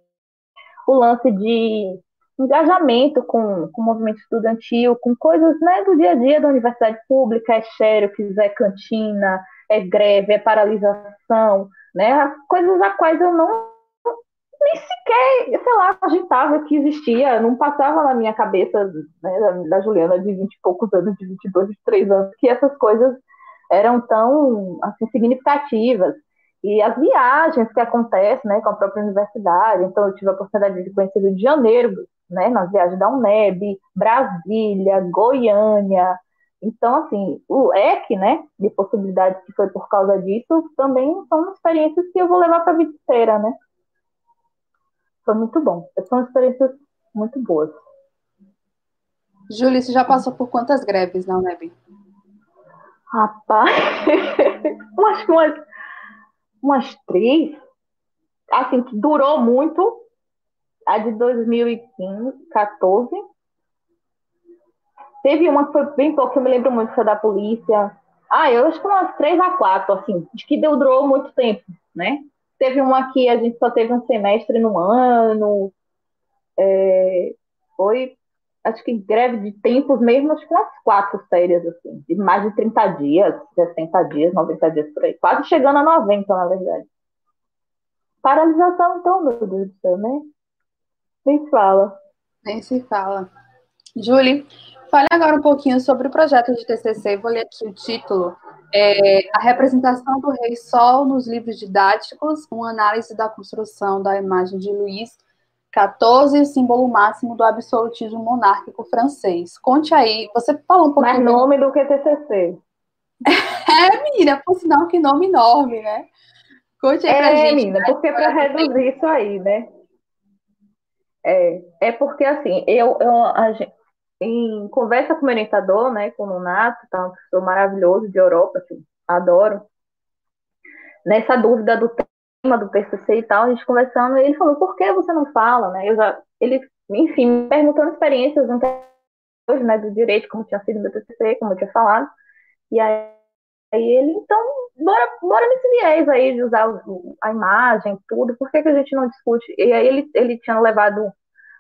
[SPEAKER 2] O lance de engajamento com, com o movimento estudantil, com coisas né, do dia a dia da universidade pública, é xerox, é cantina, é greve, é paralisação, né, as coisas a quais eu não nem sequer, sei lá, agitava que existia, não passava na minha cabeça né, da, Juliana de 20 e poucos anos, de 22, 23 anos, que essas coisas eram tão assim, significativas. E as viagens que acontecem né, com a própria universidade, então eu tive a oportunidade de conhecer o Rio de Janeiro, né, nas viagens da UNEB, Brasília, Goiânia. Então, assim, o EC, né, de possibilidades que foi por causa disso, também são experiências que eu vou levar para a vida inteira, né? Foi muito bom. São experiências muito boas.
[SPEAKER 1] Júlia, você já passou por quantas greves na UNEB?
[SPEAKER 2] Rapaz, *laughs* acho que umas, umas três, assim, que durou muito, a de 2015, 14. Teve uma que foi bem pouco, eu me lembro muito, foi da polícia. Ah, eu acho que umas três a quatro, assim, de que deu, durou muito tempo, né? Teve uma que a gente só teve um semestre no ano. É, foi acho que greve de tempos mesmo, acho que umas quatro férias, assim, de mais de 30 dias, 60 dias, 90 dias por aí, quase chegando a 90, na verdade. Paralisação, então, meu Deus do céu, né? Nem se fala.
[SPEAKER 1] Nem se fala. Julie, fale agora um pouquinho sobre o projeto de TCC, vou ler aqui o título. É, a representação do Rei Sol nos livros didáticos, uma análise da construção da imagem de Luís XIV, símbolo máximo do absolutismo monárquico francês. Conte aí, você falou um pouquinho.
[SPEAKER 2] Mais nome do que TCC. *laughs*
[SPEAKER 1] é, menina, por sinal que nome enorme, né?
[SPEAKER 2] Conte aí é, pra gente. Menina, né? porque para reduzir isso aí, né? É, é porque assim, eu, eu a gente, em conversa com o meu orientador, né, com o Nato, tá, um professor maravilhoso de Europa, que adoro, nessa dúvida do tema do TCC e tal, a gente conversando, ele falou, por que você não fala, né, eu já, ele, enfim, me perguntando experiências anteriores, né, do direito, como tinha sido meu TCC, como eu tinha falado, e aí, aí ele, então, bora, bora nesse viés aí de usar a imagem, tudo, por que, que a gente não discute? E aí ele, ele tinha levado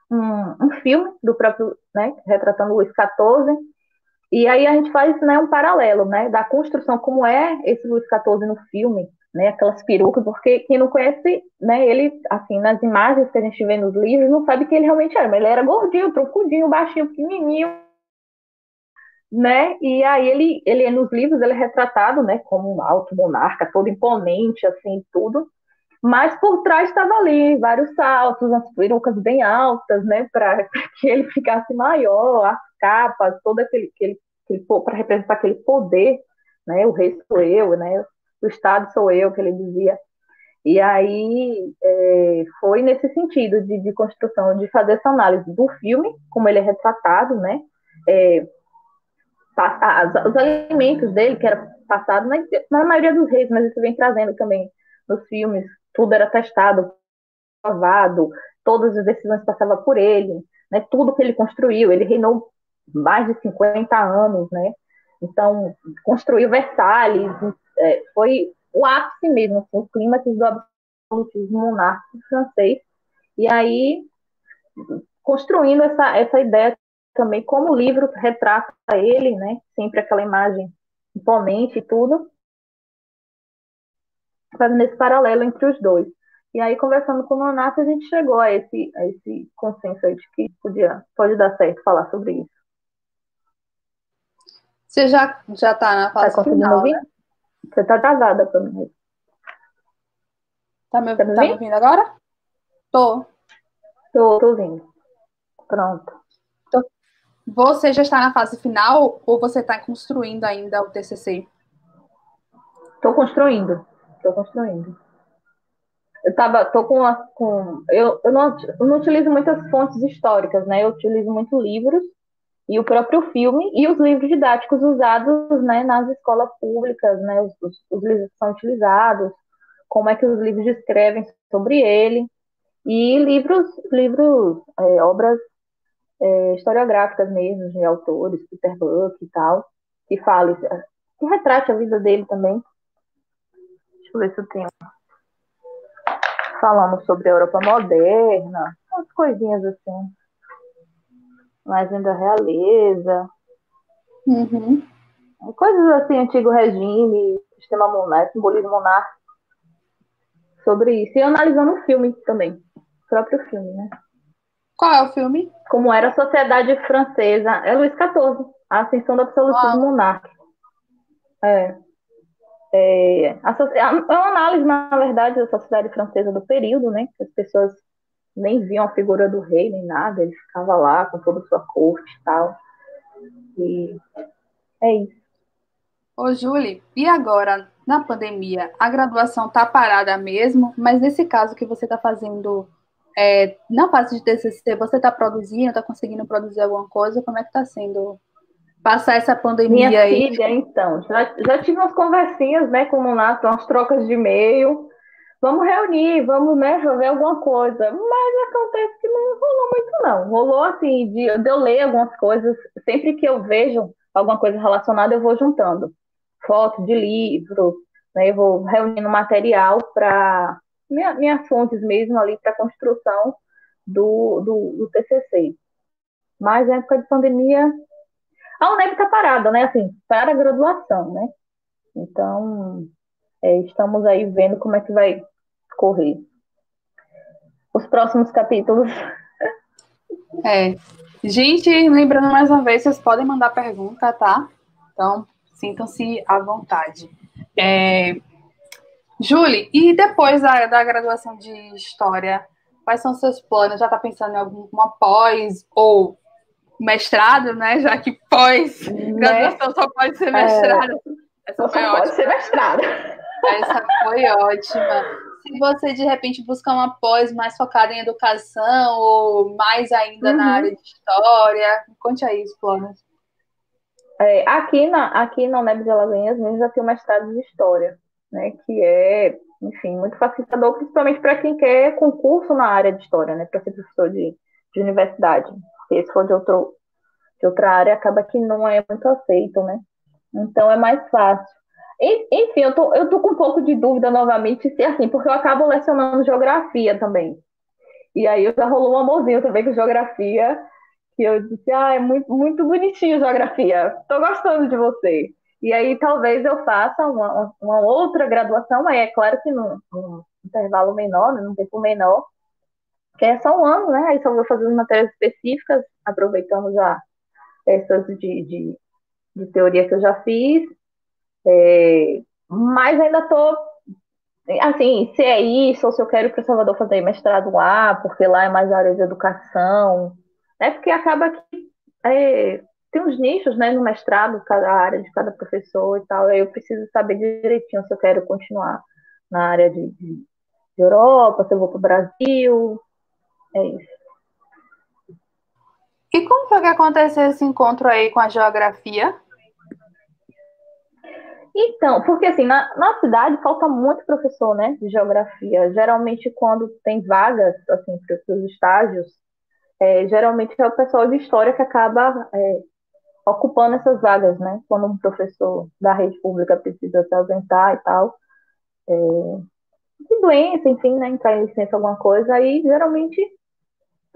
[SPEAKER 2] um, um filme do próprio, né, retratando Luís XIV, e aí a gente faz né, um paralelo, né, da construção, como é esse Luís XIV no filme, né, aquelas perucas, porque quem não conhece, né, ele, assim, nas imagens que a gente vê nos livros, não sabe quem ele realmente era, mas ele era gordinho, troncudinho, baixinho, pequenininho, né, e aí ele, ele nos livros, ele é retratado, né, como um alto monarca, todo imponente, assim, tudo, mas por trás estava ali vários saltos, as perucas bem altas, né, para *laughs* que ele ficasse maior, as capas, todo aquele, aquele, aquele para representar aquele poder, né, o rei sou eu, né, o Estado sou eu, que ele dizia. E aí é, foi nesse sentido de, de, construção, de fazer essa análise do filme, como ele é retratado, né, é, os alimentos dele, que era passado na, na maioria dos reis, mas isso vem trazendo também nos filmes, tudo era testado, provado, todas as decisões passavam por ele, né, tudo que ele construiu, ele reinou mais de 50 anos, né, então construiu Versalhes, é, foi o ápice mesmo, assim, o clímax do absolutismo monárquico francês, e aí construindo essa, essa ideia também, como o livro retrata ele, né, sempre aquela imagem imponente e tudo, fazendo esse paralelo entre os dois. E aí, conversando com o Nonato, a gente chegou a esse, a esse consenso aí de que podia, pode dar certo falar sobre isso.
[SPEAKER 1] Você já já está na fase tá final, ouvir? Né?
[SPEAKER 2] Você está travada para mim.
[SPEAKER 1] Tá me, tá tá me ouvindo agora? Tô.
[SPEAKER 2] Tô, tô ouvindo. Pronto.
[SPEAKER 1] Você já está na fase final ou você está construindo ainda o TCC?
[SPEAKER 2] Estou construindo. Estou construindo. Eu tava, tô com, a, com eu, eu, não, eu não utilizo muitas fontes históricas, né? Eu utilizo muito livros e o próprio filme e os livros didáticos usados, né, nas escolas públicas, né? Os, os, os livros que são utilizados, como é que os livros descrevem sobre ele e livros, livros, é, obras é, historiográficas mesmo de autores, Peter Buck e tal, que fale, que retrate a vida dele também. Deixa eu ver se eu tenho. Falando sobre a Europa moderna, umas coisinhas assim. Mais ainda realeza.
[SPEAKER 1] Uhum.
[SPEAKER 2] Coisas assim, antigo regime, sistema monárquico, simbolismo monárquico. Sobre isso. E analisando o filme também. O próprio filme, né?
[SPEAKER 1] Qual é o filme?
[SPEAKER 2] Como era a sociedade francesa. É Luís XIV. A ascensão do absolutismo monárquico. É. É, a, é uma análise, na verdade, da sociedade francesa do período, né? As pessoas nem viam a figura do rei, nem nada, ele ficava lá com toda a sua corte e tal. E é isso.
[SPEAKER 1] Ô, Julie, e agora, na pandemia, a graduação tá parada mesmo, mas nesse caso que você está fazendo é, na fase de TCC, você está produzindo, está conseguindo produzir alguma coisa? Como é que está sendo passar essa pandemia
[SPEAKER 2] Minha
[SPEAKER 1] aí?
[SPEAKER 2] Filha, então, já, já tive umas conversinhas, né, com o Nato, umas trocas de e-mail. Vamos reunir, vamos, né, ver alguma coisa. Mas acontece que não rolou muito, não. Rolou, assim, de, de eu ler algumas coisas. Sempre que eu vejo alguma coisa relacionada, eu vou juntando. Fotos de livro, né, eu vou reunindo material para minha, minhas fontes mesmo ali para a construção do, do, do TCC. Mas na época de pandemia, a UNEB está parada, né? Assim, para a graduação, né? Então, é, estamos aí vendo como é que vai correr. Os próximos capítulos.
[SPEAKER 1] É. Gente, lembrando mais uma vez, vocês podem mandar pergunta, tá? Então, Sintam-se à vontade. É... Julie, e depois da, da graduação de História, quais são seus planos? Já está pensando em alguma pós ou mestrado, né? Já que pós-graduação só pode ser mestrado.
[SPEAKER 2] É, Essa foi só ótima. pode ser mestrado.
[SPEAKER 1] Essa foi ótima. Se você, de repente, buscar uma pós mais focada em educação ou mais ainda uhum. na área de história, conte aí planos.
[SPEAKER 2] É, aqui, na, aqui na UNEB de Alagoinhas mesmo já tem um mestrado de História, né, que é, enfim, muito facilitador, principalmente para quem quer concurso na área de História, né, para ser professor de, de universidade. Porque se for de, outro, de outra área, acaba que não é muito aceito, né? Então é mais fácil. Enfim, eu tô, eu tô com um pouco de dúvida novamente se é assim, porque eu acabo lecionando geografia também. E aí já rolou um amorzinho também com geografia, que eu disse, ah, é muito, muito bonitinho geografia, tô gostando de você. E aí talvez eu faça uma, uma outra graduação, aí é claro que num, num intervalo menor, né, num tempo menor, que é só um ano, né? Aí só vou fazer matérias específicas, aproveitando já essas de, de, de teoria que eu já fiz, é, mas ainda estou assim, se é isso, ou se eu quero ir para Salvador fazer mestrado lá, porque lá é mais área de educação, né? Porque acaba que é, tem uns nichos, né, no mestrado, cada área de cada professor e tal, aí eu preciso saber direitinho se eu quero continuar na área de, de Europa, se eu vou para o Brasil, é isso.
[SPEAKER 1] E como foi que aconteceu esse encontro aí com a geografia?
[SPEAKER 2] Então, porque assim, na, na cidade falta muito professor, né, de geografia. Geralmente, quando tem vagas, assim, para os estágios, é, geralmente é o pessoal de história que acaba é, ocupando essas vagas, né? Quando um professor da rede pública precisa se ausentar e tal, é, de doença, enfim, né? Entrar em licença alguma coisa, aí geralmente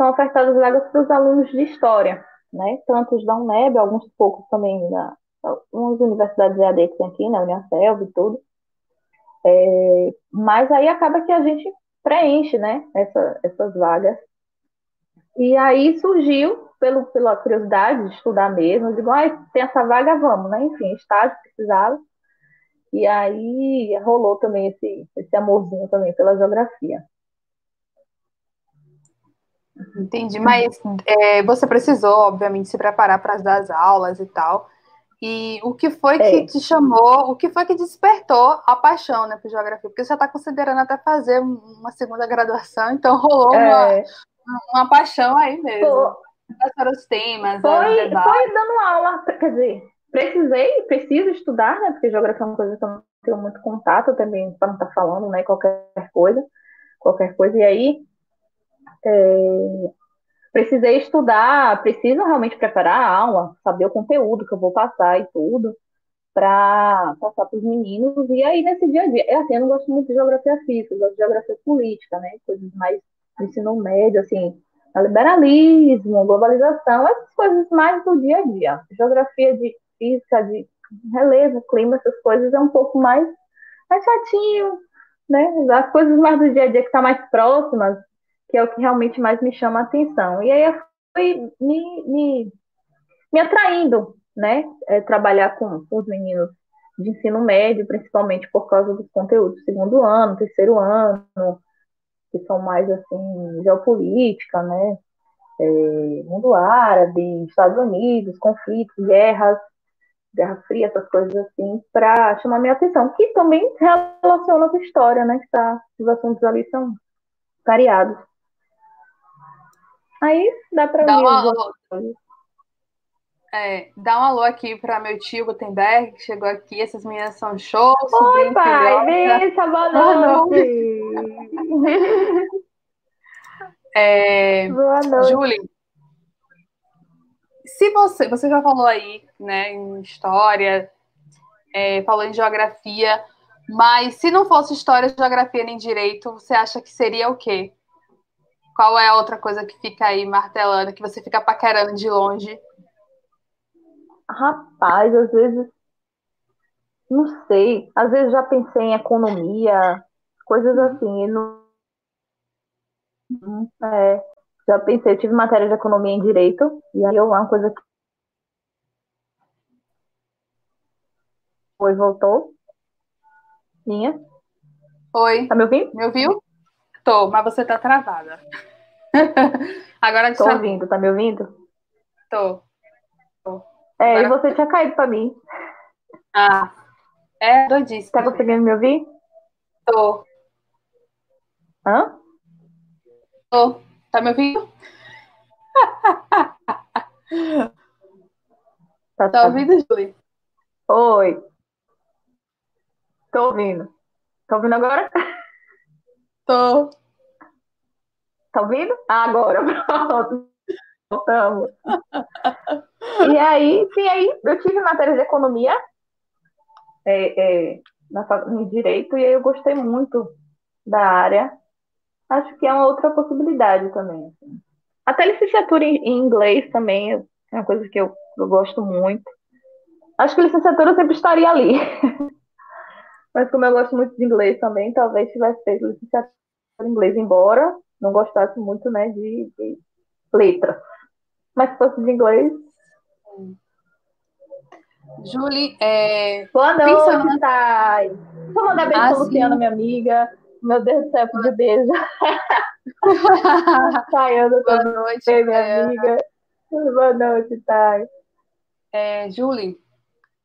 [SPEAKER 2] são ofertadas vagas para os alunos de história, né? Tantos da UNEB, alguns poucos também da, umas universidades EAD que tem aqui, né, Unicelv e tudo. É, mas aí acaba que a gente preenche, né, essa, essas vagas. E aí surgiu, pelo, pela curiosidade de estudar mesmo, digo, ah, tem essa vaga, vamos, né? Enfim, estágio precisava. E aí rolou também esse, esse amorzinho também pela geografia.
[SPEAKER 1] Entendi, mas é, você precisou, obviamente, se preparar para as aulas e tal. E o que foi é. que te chamou, o que foi que despertou a paixão né, por geografia? Porque você está considerando até fazer uma segunda graduação, então rolou é. uma, uma paixão aí mesmo. Para os temas.
[SPEAKER 2] Foi, foi dando aula, quer dizer, precisei, preciso estudar, né? Porque geografia é uma coisa que eu não tenho muito contato também, para não estar tá falando, né? Qualquer coisa, qualquer coisa. E aí, é, precisei estudar, preciso realmente preparar a aula, saber o conteúdo que eu vou passar e tudo, para passar para os meninos. E aí, nesse dia a dia, é assim, eu não gosto muito de geografia física, eu gosto de geografia política, né? Coisas mais do ensino médio, assim, liberalismo, globalização, essas coisas mais do dia a dia. Geografia de física, de relevo, clima, essas coisas é um pouco mais, mais chatinho, né? As coisas mais do dia a dia que estão tá mais próximas, que é o que realmente mais me chama a atenção. E aí eu fui me, me, me atraindo, né? É, trabalhar com, os meninos de ensino médio, principalmente por causa dos conteúdos segundo ano, terceiro ano, que são mais assim, geopolítica, né? É, mundo árabe, Estados Unidos, conflitos, guerras, Guerra Fria, essas coisas assim, para chamar minha atenção, que também relaciona com história, né? Que tá, os assuntos ali são variados. Aí dá para
[SPEAKER 1] dá alô. É, dá um alô aqui para meu tio Gutenberg, que chegou aqui. Essas meninas são shows.
[SPEAKER 2] Oi, pai. Benção, boa noite. *laughs*
[SPEAKER 1] é, boa noite. Julie, se você, você já falou aí, né, em história, é, falou em geografia, mas se não fosse história, geografia nem direito, você acha que seria o quê? Qual é a outra coisa que fica aí martelando, que você fica paquerando de longe?
[SPEAKER 2] Rapaz, às vezes. Não sei. Às vezes já pensei em economia, coisas assim. Não... É, já pensei, eu tive matéria de economia em direito, e aí eu uma coisa que Oi, voltou? Minha?
[SPEAKER 1] Oi.
[SPEAKER 2] Tá me ouvindo?
[SPEAKER 1] Me ouviu? Tô, mas você tá travada. *laughs* Agora
[SPEAKER 2] Tô ouvindo, tá me ouvindo?
[SPEAKER 1] Tô. Tô.
[SPEAKER 2] É, Agora... e você tinha caído pra mim.
[SPEAKER 1] Ah, é doidíssimo.
[SPEAKER 2] Tá conseguindo me ouvir?
[SPEAKER 1] Tô.
[SPEAKER 2] Hã?
[SPEAKER 1] Tô. Tá me ouvindo? *laughs*
[SPEAKER 2] Tá,
[SPEAKER 1] tá ouvindo, Júlia?
[SPEAKER 2] Oi. Tô ouvindo. Tá ouvindo agora?
[SPEAKER 1] Tô.
[SPEAKER 2] Tá ouvindo? Ah, agora, *laughs* pronto. Voltamos. e aí, sim, aí eu tive matéria de economia é, é, na, direito e aí eu gostei muito da área. Acho que é uma outra possibilidade também. Assim. Até licenciatura em, em, inglês também é uma coisa que eu, eu gosto muito. Acho que licenciatura sempre estaria ali. *laughs* Mas como eu gosto muito de inglês também, talvez tivesse feito licenciatura em inglês, embora não gostasse muito né, de, de letras. Mas se fosse de inglês.
[SPEAKER 1] Julie, é...
[SPEAKER 2] Boa noite, pensando... Thay. Vou mandar beijo ah, pra Luciana, minha amiga. Meu Deus do céu, de beijo. Tayana,
[SPEAKER 1] Boa noite,
[SPEAKER 2] minha Tayana. amiga. Boa noite, Thay.
[SPEAKER 1] É, Julie,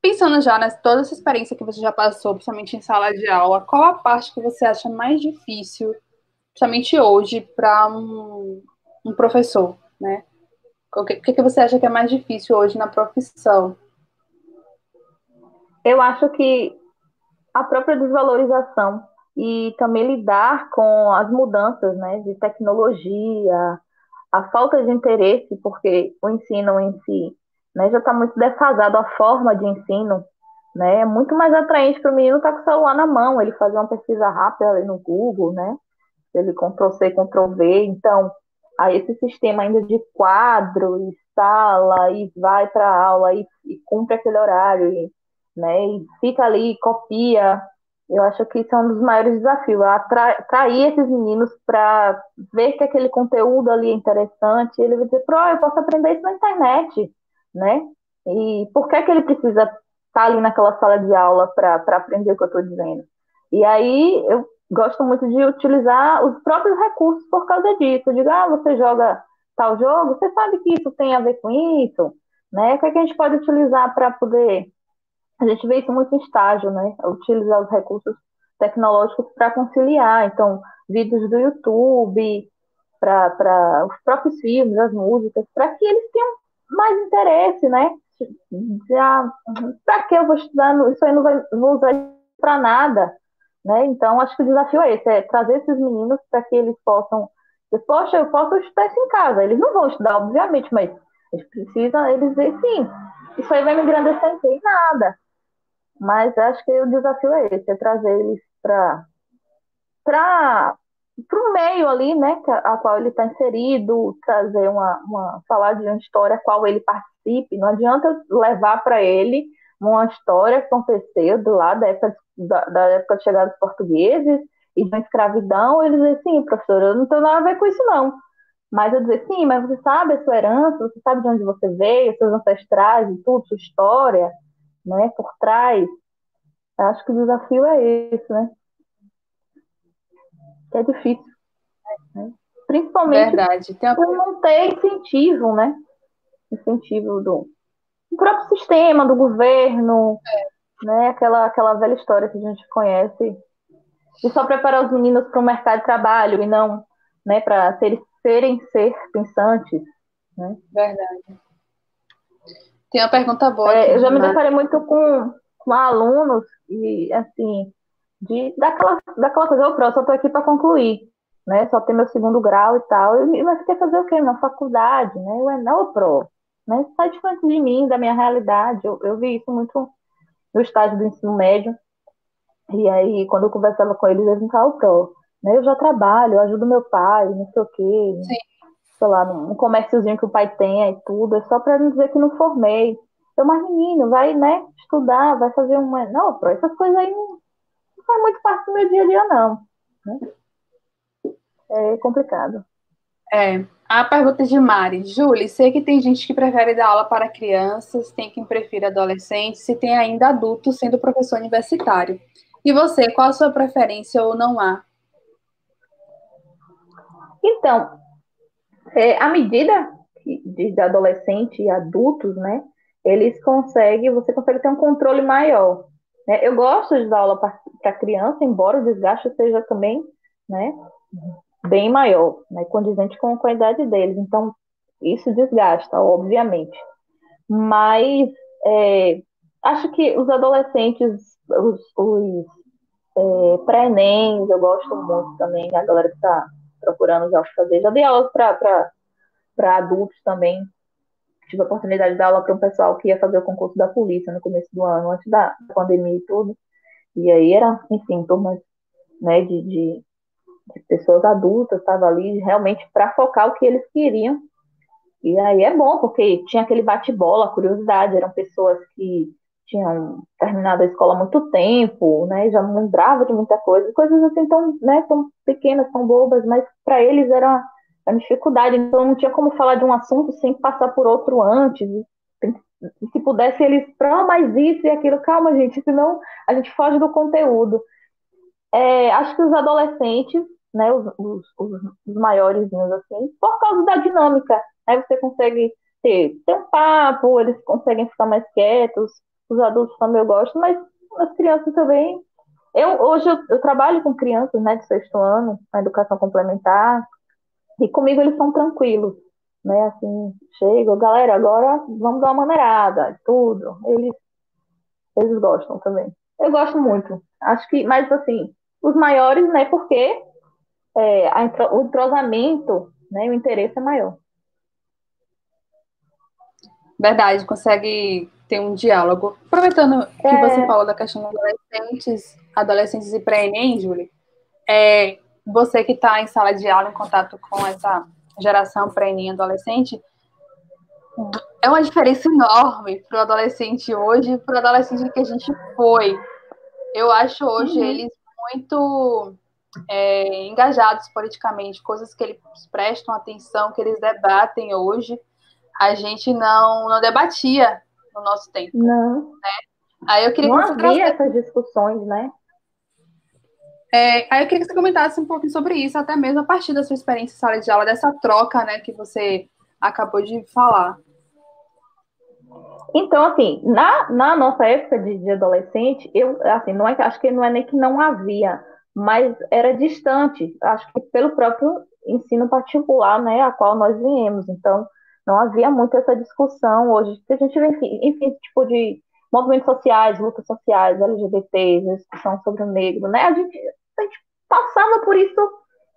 [SPEAKER 1] pensando já nessa toda essa experiência que você já passou, principalmente em sala de aula, qual a parte que você acha mais difícil, principalmente hoje, para um, um, professor, né? O que, que você acha que é mais difícil hoje na profissão?
[SPEAKER 2] Eu acho que a própria desvalorização e também lidar com as mudanças, né, de tecnologia, a falta de interesse, porque o ensino em si né, já está muito defasado a forma de ensino, né, é muito mais atraente para o menino estar tá com o celular na mão, ele fazer uma pesquisa rápida ali no Google, né, ele Ctrl-C, Ctrl-V, então, aí esse sistema ainda de quadro, e sala, e vai para a aula, e, e, cumpre aquele horário, e, né, e fica ali, copia, eu acho que isso é um dos maiores desafios, atrair esses meninos para ver que aquele conteúdo ali é interessante, ele vai dizer, pro, eu posso aprender isso na internet, né? E por que, que ele precisa estar tá ali naquela sala de aula para aprender o que eu estou dizendo? E aí eu gosto muito de utilizar os próprios recursos por causa disso. Eu digo, ah, você joga tal jogo, você sabe que isso tem a ver com isso, né? O que, é que a gente pode utilizar para poder. A gente vê isso muito em estágio, né? Utilizar os recursos tecnológicos para conciliar. Então, vídeos do YouTube, para os próprios filmes, as músicas, para que eles tenham mais interesse, né? Já, para que eu vou estudar? Isso aí não vai não usar para nada, né? Então, acho que o desafio é esse, é trazer esses meninos para que eles possam, poxa, eu posso estudar isso em casa. Eles não vão estudar, obviamente, mas eles precisam, eles dizem, sim, isso aí vai me engrandecer em nada. Mas acho que o desafio é esse, é trazer eles para para o meio ali, né, a qual ele está inserido, trazer uma, uma, falar de uma história a qual ele participe. Não adianta levar para ele uma história que aconteceu do lado da época, da, da época de chegada dos portugueses e da escravidão. Ele dizer, sim, professor, eu não tenho nada a ver com isso, não. Mas eu dizer, sim, mas você sabe a sua herança, você sabe de onde você veio, seus ancestrais e tudo, sua história, né, por trás. Acho que o desafio é esse, né? que é difícil. Né? Principalmente
[SPEAKER 1] Verdade.
[SPEAKER 2] Tem por não ter incentivo, né? Incentivo do, do próprio sistema, do governo, é. né? Aquela, aquela velha história que a gente conhece. E só preparar os meninos para o mercado de trabalho e não né, para ser, serem ser pensantes. Né?
[SPEAKER 1] Verdade. Tem uma pergunta boa.
[SPEAKER 2] É, eu já me deparei muito com, com alunos e, assim, de daquela, daquela coisa, eu só estou aqui para concluir, né? Só ter meu segundo grau e tal. E, mas quer fazer o quê? Na faculdade, né? Eu, não, pro, né? De frente de mim, da minha realidade. Eu, eu vi isso muito no estágio do ensino médio. E aí, quando eu conversava com eles, eles me falavam, pro, né? Eu já trabalho, eu ajudo meu pai, não sei o quê. Sim. Sei lá, num comérciozinho que o pai tem e tudo. É só para não dizer que não formei. Eu, mas menino, vai, né, estudar, vai fazer uma. Não, pro, essas coisas aí não faz muito parte do meu dia a dia, não. Né? É complicado.
[SPEAKER 1] É, A pergunta de Mari. Julie, sei que tem gente que prefere dar aula para crianças, tem quem prefere adolescentes, e tem ainda adultos sendo professor universitário. E você, qual a sua preferência ou não há?
[SPEAKER 2] Então, é, à medida de, de adolescente e adultos, né, eles conseguem, você consegue ter um controle maior. Né? Eu gosto de dar aula para criança, embora o desgaste seja também, né, bem maior, né, condizente com, a idade deles. Então, isso desgasta, obviamente. Mas é, acho que os adolescentes, os, os é, pré-ENEMs, eu gosto muito também, a galera que está procurando já fazer. Já dei aulas para adultos também. Tive a oportunidade de dar aula para um pessoal que ia fazer o concurso da polícia no começo do ano, antes da pandemia e tudo. E aí era, enfim, turmas né, de, de de pessoas adultas, estava ali realmente para focar o que eles queriam. E aí é bom, porque tinha aquele bate-bola, curiosidade, eram pessoas que tinham terminado a escola há muito tempo, né, já não lembrava de muita coisa, coisas assim tão, né, tão pequenas, tão bobas, mas para eles era uma dificuldade, então não tinha como falar de um assunto sem passar por outro antes, se pudesse eles, ah, mais isso e aquilo, calma gente, senão a gente foge do conteúdo. É, acho que os adolescentes né, os, os, os maiores, assim, por causa da dinâmica. Aí você consegue ter, ter um papo, eles conseguem ficar mais quietos, os adultos também eu gosto, mas as crianças também. Eu, hoje eu, eu trabalho com crianças né, de sexto ano, na educação complementar, e comigo eles são tranquilos, né? Assim, chego, galera, agora vamos dar uma maneirada, tudo. Eles, eles gostam também. Eu gosto muito. Acho que, mas assim, os maiores, né? Porque é, a, o entrosamento, né, o interesse é maior.
[SPEAKER 1] Verdade, consegue ter um diálogo. Aproveitando que é... você falou da questão de adolescentes, adolescentes e pré-ENEM, Julie, é, você que está em sala de aula, em contato com essa geração pré-ENEM adolescente, é uma diferença enorme para o adolescente hoje e para o adolescente que a gente foi. Eu acho hoje uhum. eles muito é, engajados politicamente, coisas que eles prestam atenção, que eles debatem hoje, a gente não, não debatia no nosso tempo.
[SPEAKER 2] Não.
[SPEAKER 1] Né? Aí eu queria
[SPEAKER 2] não que havia essas discussões, né?
[SPEAKER 1] É, aí eu queria que você comentasse um pouquinho sobre isso, até mesmo a partir da sua experiência em sala de aula, dessa troca, né, que você acabou de falar.
[SPEAKER 2] Então, assim, na, na nossa época de, de adolescente, eu, assim, não é, acho que não é nem que não havia, mas era distante, acho que pelo próprio ensino particular, né, a qual nós viemos. Então, não havia muito essa discussão hoje. A gente vê, enfim, tipo de movimentos sociais, lutas sociais, LGBTs, discussão sobre o negro, né? A gente, a gente passava por isso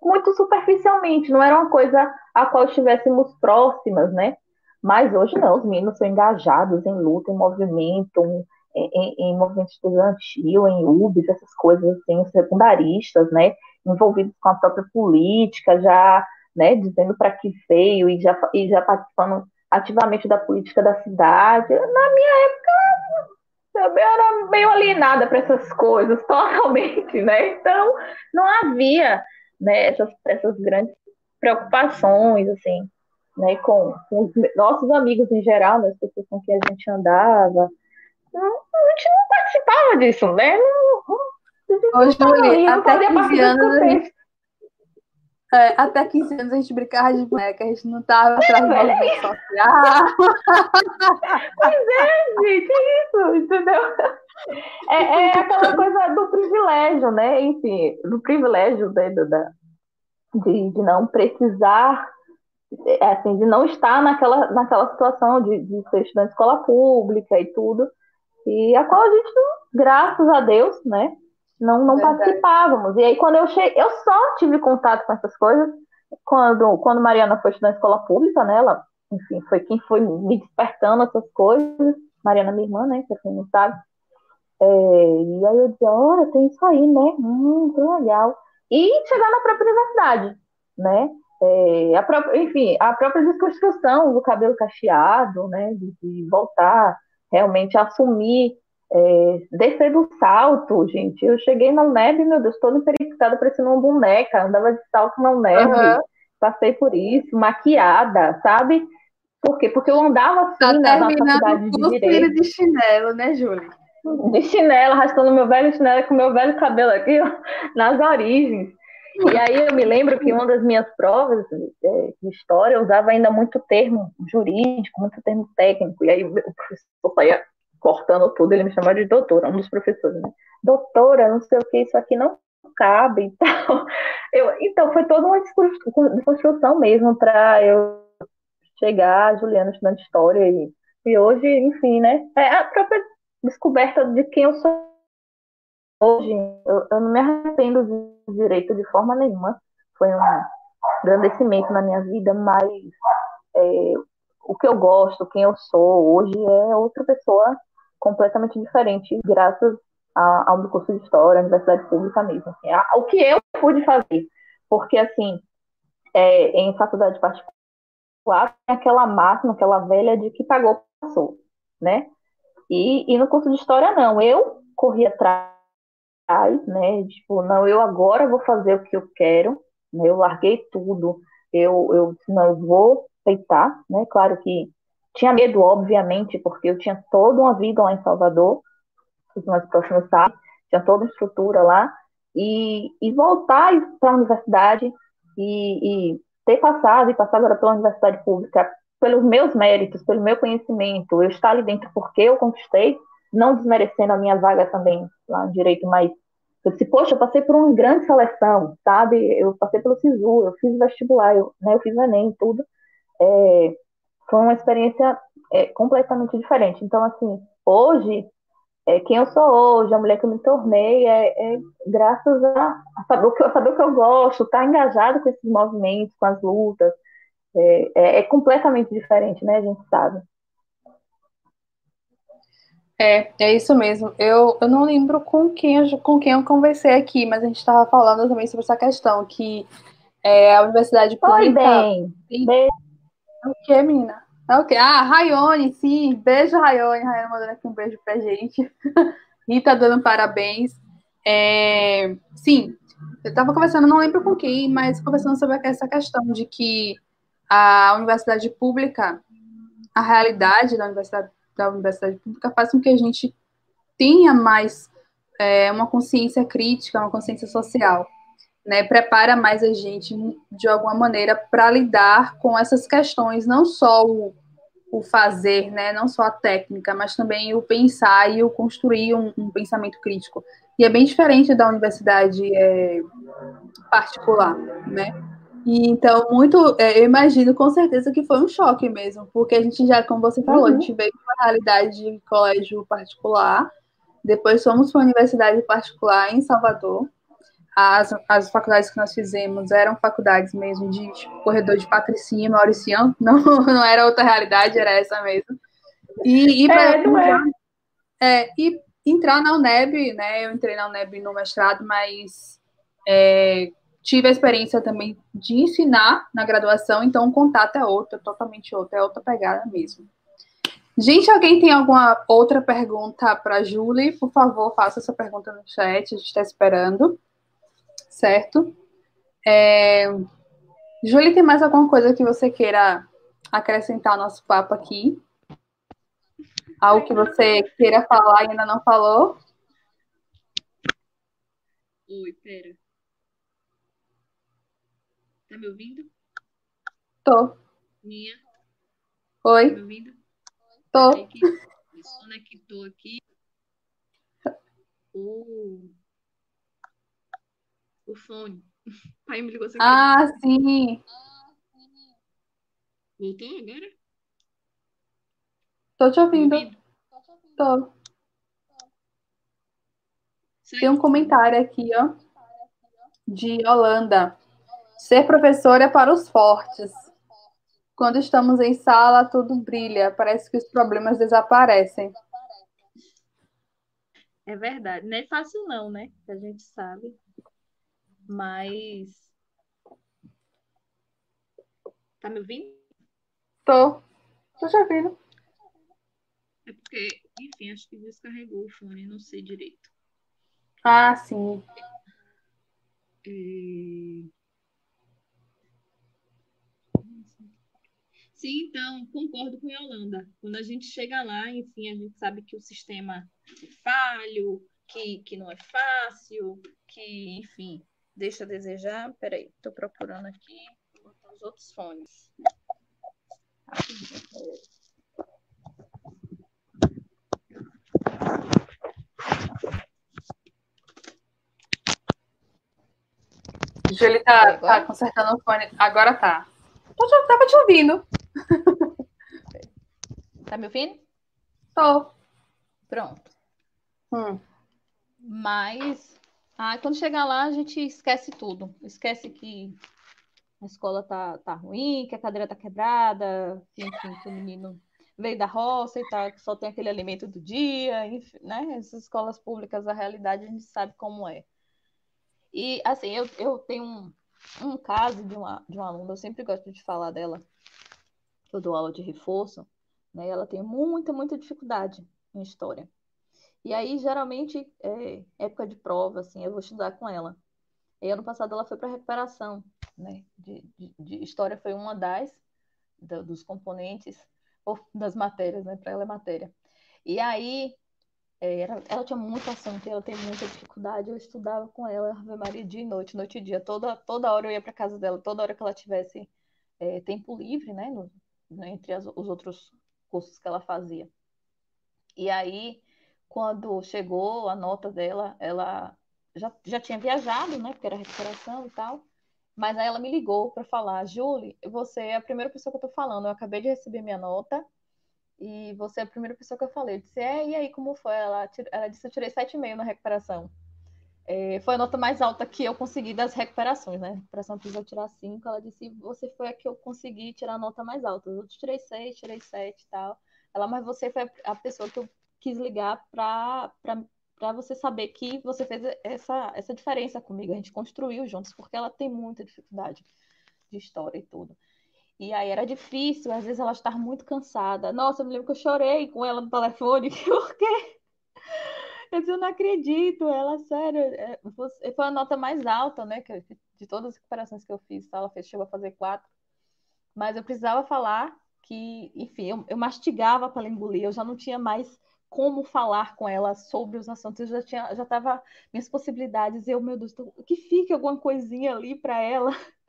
[SPEAKER 2] muito superficialmente, não era uma coisa a qual estivéssemos próximas, né? Mas hoje não, os meninos são engajados em luta, em movimento, em, em movimento estudantil, em UBS, essas coisas assim, secundaristas, né, envolvidos com a própria política, já, né, dizendo para que veio e já, e já participando ativamente da política da cidade. Na minha época, eu era meio alienada para essas coisas, *laughs* totalmente, né? Então, não havia né, essas, essas grandes preocupações, assim, né, com, com os nossos amigos em geral, né, as pessoas com quem a gente andava, não, a gente não participava disso, né? Não,
[SPEAKER 1] ali, até 15 anos a gente, é, até 15 anos a gente brincava de boneca, a gente não tava atrás do movimento social.
[SPEAKER 2] Pois é, gente, é isso, entendeu? É, é, aquela coisa do privilégio, né? Enfim, do privilégio né, da, de, de não precisar, é, assim, de não estar naquela, naquela situação de, de ser estudante de escola pública e tudo e a qual a gente, graças a Deus, né, não, não participávamos. E aí, quando eu cheguei, eu só tive contato com essas coisas quando, quando Mariana foi estudar na escola pública, né, ela, enfim, foi quem foi me despertando essas coisas, Mariana, minha irmã, né, que quem não sabe. É, e aí eu dizia, olha, tem isso aí, né, hum, que legal. E chegar na própria universidade, né, é, a própria, enfim, a própria desconstrução do cabelo cacheado, né, de, de voltar realmente assumir, é, descer do salto, gente. Eu cheguei na neve, meu Deus, toda periquitada, parecendo uma boneca, andava de salto na neve. Uhum. passei por isso, maquiada, sabe? Por quê? Porque eu andava assim tá na, na faculdade de direito.
[SPEAKER 1] de chinelo, né, Júlia?
[SPEAKER 2] De chinelo, arrastando meu velho chinelo com meu velho cabelo aqui, ó, nas origens. E aí eu me lembro que uma das minhas provas é, de história eu usava ainda muito termo jurídico, muito termo técnico. E aí o professor saía cortando tudo, ele me chamava de doutora, um dos professores, né? Doutora, não sei o que, isso aqui não cabe e *laughs* tal. Então, foi toda uma desconstrução mesmo para eu chegar, Juliana, estudando história. E, e hoje, enfim, né? É a própria descoberta de quem eu sou hoje. Eu, eu não me arrependo de direito de forma nenhuma. Foi um agradecimento na minha vida, mas é, o que eu gosto, quem eu sou hoje é outra pessoa completamente diferente, graças ao curso de História, Universidade Pública mesmo. Assim, o que eu pude fazer, porque, assim, é, em faculdade particular, tem aquela máxima, aquela velha de que pagou, passou, né? E, e no curso de História, não. Eu corri atrás, né? Tipo, não, eu agora vou fazer o que eu quero, né? Eu larguei tudo, eu, eu não, eu vou aceitar, né? Claro que tinha medo, obviamente, porque eu tinha toda uma vida lá em Salvador, os meus próximos sabem, tinha toda a estrutura lá, e, e voltar para a universidade e, e, ter passado e passar agora pela universidade pública pelos meus méritos, pelo meu conhecimento, eu estar ali dentro porque eu conquistei, não desmerecendo a minha vaga também lá no direito, mas eu disse, poxa, eu passei por uma grande seleção, sabe? Eu passei pelo SISU, eu fiz vestibular, eu, né, eu fiz Enem, tudo. É, foi uma experiência é, completamente diferente. Então, assim, hoje, é, quem eu sou hoje, a mulher que eu me tornei, é, é graças a, a, saber, o que, a saber o que eu gosto, estar tá engajado com esses movimentos, com as lutas. É, é, é, completamente diferente, né? A gente sabe.
[SPEAKER 1] É, é isso mesmo. Eu, eu não lembro com quem, eu, com quem eu conversei aqui, mas a gente estava falando também sobre essa questão, que é, a universidade pública... Oi,
[SPEAKER 2] bem.
[SPEAKER 1] Tem... O que, menina? É o quê? Ah, Rayone, sim. Beijo, Rayone. Rayone mandando aqui um beijo pra gente. *laughs* Rita dando parabéns. É, sim, eu estava conversando, não lembro com quem, mas conversando sobre essa questão de que a universidade pública, a realidade da universidade, da universidade pública faz com que a gente tenha mais é, uma consciência crítica, uma consciência social né, prepara mais a gente de alguma maneira para lidar com essas questões, não só o, o, fazer, né, não só a técnica, mas também o pensar e o construir um, um pensamento crítico. E é bem diferente da universidade é, particular, né? E, então, muito, é, eu imagino com certeza que foi um choque mesmo, porque a gente já, como você falou, uhum. a gente veio uma realidade de colégio particular, depois fomos para a universidade particular em Salvador, as, as faculdades que nós fizemos eram faculdades mesmo de tipo, corredor de patricinha, Mauricião, *laughs* não, não era outra realidade, era essa mesmo. E, e
[SPEAKER 2] é, não é.
[SPEAKER 1] é. E entrar na UNEB, né? Eu entrei na UNEB no mestrado, mas é, tive a experiência também de ensinar na graduação, então o contato é outro, totalmente outro, é outra pegada mesmo. Gente, alguém tem alguma outra pergunta para Julie? Por favor, faça essa pergunta no chat, a gente está esperando certo? É... Júlia, tem mais alguma coisa que você queira acrescentar ao nosso papo aqui? Algo que você queira falar e ainda não falou?
[SPEAKER 3] Oi, pera. Tá me ouvindo?
[SPEAKER 1] Tô.
[SPEAKER 3] Minha?
[SPEAKER 1] Oi.
[SPEAKER 3] Tá me ouvindo?
[SPEAKER 1] Tô.
[SPEAKER 3] Desconectou aqui. Uh o fone. O *laughs* pai me ligou sem
[SPEAKER 1] Ah, sim.
[SPEAKER 3] Voltou agora?
[SPEAKER 1] Tô te ouvindo. Tô. Tem um comentário aqui, ó, de Holanda. Ser professor é para os fortes. Quando estamos em sala, tudo brilha. Parece que os problemas desaparecem.
[SPEAKER 3] É verdade. Não é fácil, não, né? A gente sabe. Mas. Tá me ouvindo?
[SPEAKER 1] Tô. Tô te ouvindo.
[SPEAKER 3] É porque, enfim, acho que descarregou o fone, não sei direito.
[SPEAKER 1] Ah, sim.
[SPEAKER 3] É...
[SPEAKER 2] Sim, então, concordo com a Yolanda. Quando a gente chega lá, enfim, a gente sabe que o sistema é falho, que, que não é fácil, que, enfim, deixa a desejar. Peraí, estou procurando aqui, vou botar os outros fones.
[SPEAKER 1] Júlia tá, tá consertando o fone. Agora tá. Eu tava te ouvindo. *laughs*
[SPEAKER 2] Tá me ouvindo?
[SPEAKER 1] Tô.
[SPEAKER 2] Pronto.
[SPEAKER 1] Hum.
[SPEAKER 2] Mas ah, quando chegar lá, a gente esquece tudo. Esquece que a escola tá, tá ruim, que a cadeira tá quebrada, que, enfim, que o menino veio da roça e que só tem aquele alimento do dia, enfim, né? Essas escolas públicas, a realidade a gente sabe como é. E, assim, eu, eu tenho um, um caso de uma, de uma aluna, eu sempre gosto de falar dela, eu dou aula de reforço, né? Ela tem muita, muita dificuldade em história. E aí, geralmente, é, época de prova, assim, eu vou estudar com ela. E ano passado ela foi para recuperação, né? De, de, de, história foi uma das do, dos componentes ou *laughs* das matérias, né? Para ela é matéria. E aí é, ela, ela tinha muito assunto, ela tem muita dificuldade. Eu estudava com ela, Ave Maria, dia e noite, noite e dia. Toda, toda hora eu ia para casa dela, toda hora que ela tivesse é, tempo livre, né? No, entre as, os outros cursos que ela fazia. E aí quando chegou a nota dela, ela já, já tinha viajado, né? Porque era recuperação e tal. Mas aí ela me ligou para falar, Julie, você é a primeira pessoa que eu tô falando. Eu acabei de receber minha nota e você é a primeira pessoa que eu falei. Eu disse, é, e aí como foi? Ela, ela disse, eu tirei 7,5 na recuperação. É, foi a nota mais alta que eu consegui das recuperações, né? recuperação precisou tirar 5. Ela disse, você foi a que eu consegui tirar a nota mais alta. Eu tirei 6, tirei 7 e tal. Ela, mas você foi a pessoa que eu quis ligar para você saber que você fez essa, essa diferença comigo. A gente construiu juntos, porque ela tem muita dificuldade de história e tudo. E aí era difícil, às vezes ela estava muito cansada. Nossa, eu me lembro que eu chorei com ela no telefone, *laughs* porque eu disse, eu não acredito, ela, sério, é, foi a nota mais alta, né, que, de todas as recuperações que eu fiz, ela fez, chegou a fazer quatro. Mas eu precisava falar que, enfim, eu, eu mastigava para engolir, eu já não tinha mais como falar com ela sobre os assuntos. Eu já tinha, já estava minhas possibilidades. Eu, meu Deus, que fique alguma coisinha ali para ela. *laughs*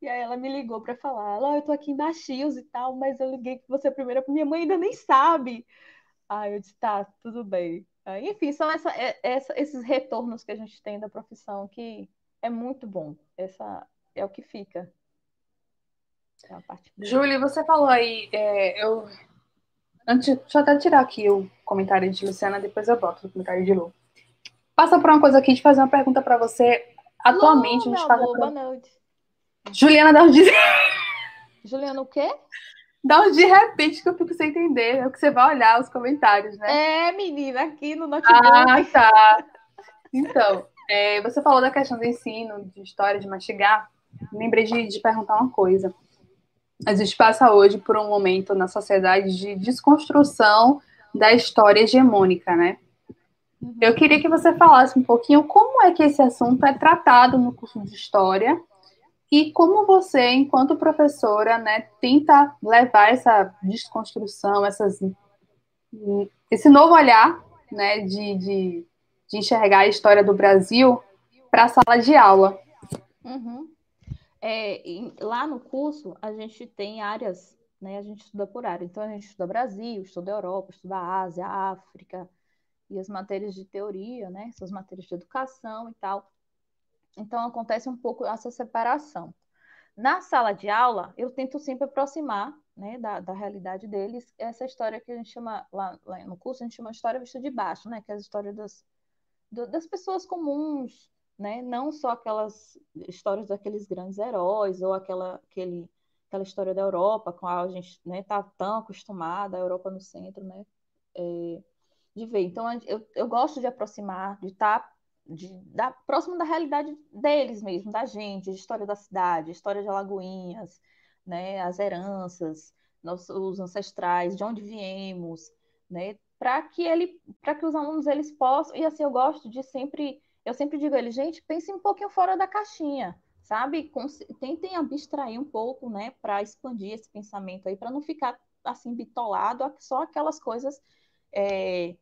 [SPEAKER 2] E aí ela me ligou para falar, ela, eu tô aqui em Baxios e tal, mas eu liguei que você é a primeira, minha mãe ainda nem sabe. Aí eu disse, tá, tudo bem. Aí, enfim, são essa, é, essa, esses retornos que a gente tem da profissão que é muito bom. Essa é o que fica.
[SPEAKER 1] É Júlia, você falou aí, é, eu Antes, deixa eu até tirar aqui o comentário de Luciana, depois eu boto o comentário de Lu. Passa por uma coisa aqui de fazer uma pergunta para você. Atualmente, Lu, a gente faz.
[SPEAKER 2] Boa noite.
[SPEAKER 1] Juliana, dá um de.
[SPEAKER 2] Juliana, o quê?
[SPEAKER 1] Dá um de repente que eu fico sem entender. É o que você vai olhar os comentários, né?
[SPEAKER 2] É, menina, aqui no notebook.
[SPEAKER 1] Ah, tá. Então, é, você falou da questão do ensino, de história, de mastigar. Lembrei de, de perguntar uma coisa a gente passa hoje por um momento na sociedade de desconstrução da história hegemônica, né? Uhum. Eu queria que você falasse um pouquinho como é que esse assunto é tratado no curso de história e como você, enquanto professora, né, tenta levar essa desconstrução, essas, esse novo olhar, né, de, de, de enxergar a história do Brasil para a sala de aula.
[SPEAKER 2] Uhum. É, lá no curso, a gente tem áreas, né? A gente estuda por área. Então, a gente estuda Brasil, estuda Europa, estuda Ásia, África, e as matérias de teoria, né? Essas matérias de educação e tal. Então, acontece um pouco essa separação. Na sala de aula, eu tento sempre aproximar né, da, da realidade deles essa história que a gente chama, lá, lá no curso, a gente chama história vista de baixo, né? Que é a história das, do, das pessoas comuns, né? Não só aquelas histórias daqueles grandes heróis ou aquela, aquele, aquela história da Europa com a gente está né, tá tão acostumada, a Europa no centro, né? É, de ver. Então, eu, eu gosto de aproximar, de estar tá, de, da, próximo da realidade deles mesmo, da gente, história da cidade, história de Alagoinhas, né, as heranças, os ancestrais, de onde viemos, né, para que ele, para que os alunos eles possam, e assim eu gosto de sempre eu sempre digo a ele, gente, pense um pouquinho fora da caixinha, sabe? Tentem abstrair um pouco, né, para expandir esse pensamento aí, para não ficar assim bitolado só aquelas coisas é,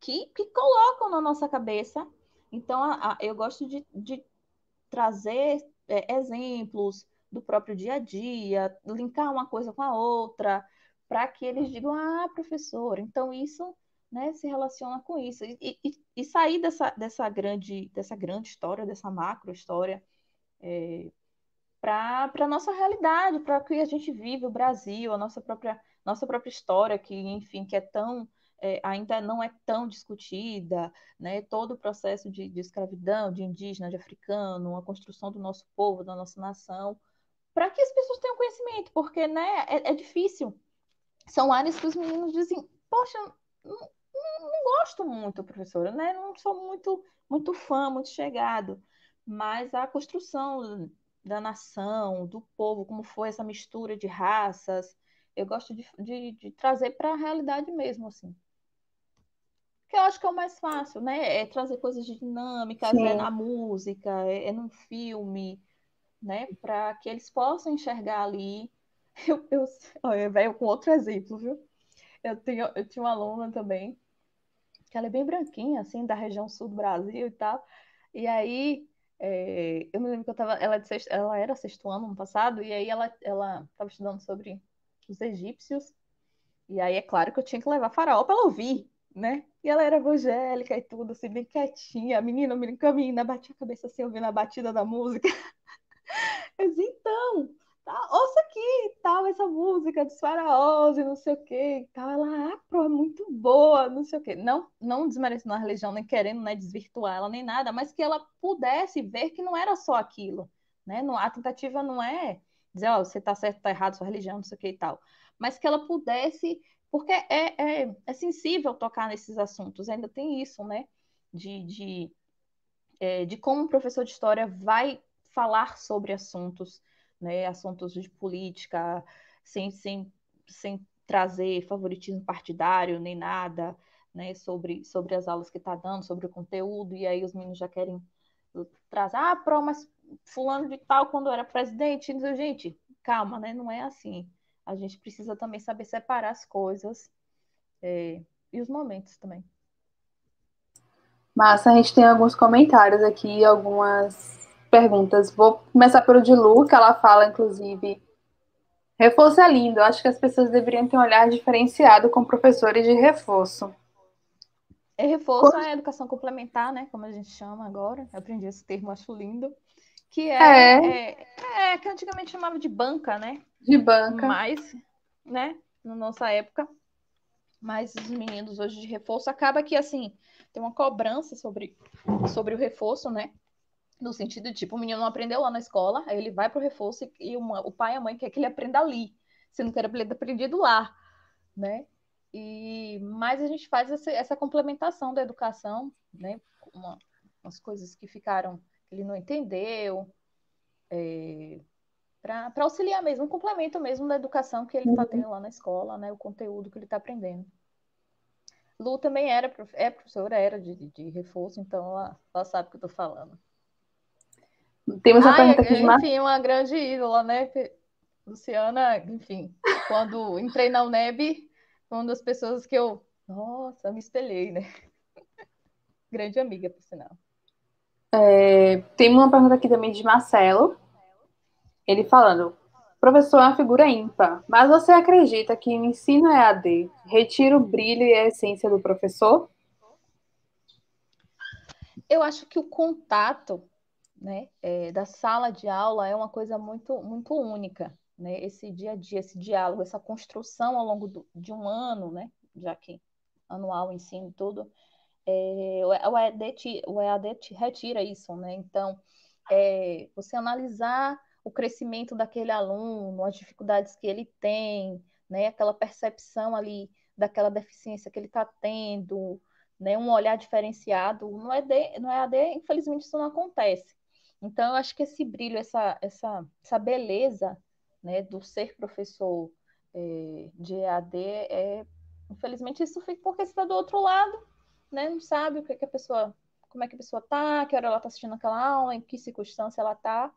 [SPEAKER 2] que, que colocam na nossa cabeça. Então, a, a, eu gosto de, de trazer é, exemplos do próprio dia a dia, linkar uma coisa com a outra, para que eles digam, ah, professor, então isso né, se relaciona com isso. E, e, e sair dessa, dessa, grande, dessa grande história, dessa macro história, é, para a nossa realidade, para que a gente vive, o Brasil, a nossa própria, nossa própria história, que, enfim, que é tão, é, ainda não é tão discutida, né? todo o processo de, de escravidão, de indígena, de africano, a construção do nosso povo, da nossa nação, para que as pessoas tenham conhecimento, porque né, é, é, difícil. São áreas que os meninos dizem, poxa, não, não gosto muito, professora, né? não sou muito, muito fã, muito chegado mas a construção da nação, do povo, como foi essa mistura de raças, eu gosto de, de, de trazer para a realidade mesmo, assim. Que eu acho que é o mais fácil, né? É trazer coisas dinâmicas, é na música, é, é num filme, né? Para que eles possam enxergar ali. *laughs* Eu, eu, olha, velho, com outro exemplo, viu? Eu, tenho, eu tinha uma aluna também, que ela é bem branquinha, assim, da região sul do Brasil e tal. E aí é, eu me lembro que eu tava, ela, é sexto, ela era sexto ano, ano passado, e aí ela estava estudando sobre os egípcios, e aí é claro que eu tinha que levar faraó para ela ouvir, né? Ela era evangélica e tudo, assim, bem quietinha, a menina, a menina, a menina batia a cabeça assim, ouvindo a batida da música. *laughs* Eu disse, então, tá, ouça aqui, tal, essa música dos faraós e não sei o que, e tal. Ela, ah, pro, é muito boa, não sei o que. Não, não desmerecendo a religião, nem querendo né, desvirtuar ela, nem nada, mas que ela pudesse ver que não era só aquilo, né? A tentativa não é dizer, ó, oh, você tá certo, tá errado, sua religião, não sei o que e tal. Mas que ela pudesse, porque é, é, é sensível tocar nesses assuntos, ainda tem isso, né? De, de, é, de como um professor de história vai falar sobre assuntos né, assuntos de política, sem, sem, sem trazer favoritismo partidário nem nada, né, sobre, sobre as aulas que está dando, sobre o conteúdo, e aí os meninos já querem trazer, ah, pro, mas fulano de tal, quando era presidente, gente, calma, né, não é assim. A gente precisa também saber separar as coisas é, e os momentos também.
[SPEAKER 1] Massa, a gente tem alguns comentários aqui, algumas perguntas. Vou começar pelo de Lu, que ela fala, inclusive, reforço é lindo. Acho que as pessoas deveriam ter um olhar diferenciado com professores de reforço.
[SPEAKER 2] É reforço é a educação complementar, né? Como a gente chama agora. Eu aprendi esse termo, acho lindo. Que é, é. é, é que antigamente chamava de banca, né?
[SPEAKER 1] De banca.
[SPEAKER 2] Mas, né, na nossa época. Mas os meninos hoje de reforço acaba que assim tem uma cobrança sobre, sobre o reforço, né? No sentido de, tipo, o menino não aprendeu lá na escola, aí ele vai para o reforço e uma, o pai e a mãe quer que ele aprenda ali, sendo que era ter aprendido lá, né? E, mas a gente faz essa, essa complementação da educação, né? Uma, umas coisas que ficaram, ele não entendeu, é, para auxiliar mesmo, um complemento mesmo da educação que ele está uhum. tendo lá na escola, né? O conteúdo que ele está aprendendo. Lu também era, é professora, era de, de reforço, então ela, ela sabe o que eu estou falando.
[SPEAKER 1] Temos uma pergunta aqui de
[SPEAKER 2] Enfim, uma grande ídola, né? Luciana, enfim, quando entrei na UNEB, uma das pessoas que eu, nossa, me espelhei, né? *laughs* grande amiga, por sinal.
[SPEAKER 1] É, tem uma pergunta aqui também de Marcelo. Ele falando: professor é uma figura ímpar, mas você acredita que o ensino EAD retira o brilho e a essência do professor?
[SPEAKER 2] Eu acho que o contato né, é, da sala de aula é uma coisa muito, muito única, né? Esse dia a dia, esse diálogo, essa construção ao longo do, de um ano, né? Já que anual, ensino, tudo, é, o, EAD, o EAD retira isso, né? Então, é, você analisar o crescimento daquele aluno, as dificuldades que ele tem, né? Aquela percepção ali daquela deficiência que ele está tendo, né? Um olhar diferenciado. No EAD, no EAD, infelizmente, isso não acontece. Então, eu acho que esse brilho, essa, essa, essa beleza né, do ser professor é, de EAD, é, infelizmente, isso fica porque você está do outro lado, né, não sabe o que, que a pessoa, como é que a pessoa está, que hora ela está assistindo aquela aula, em que circunstância ela está.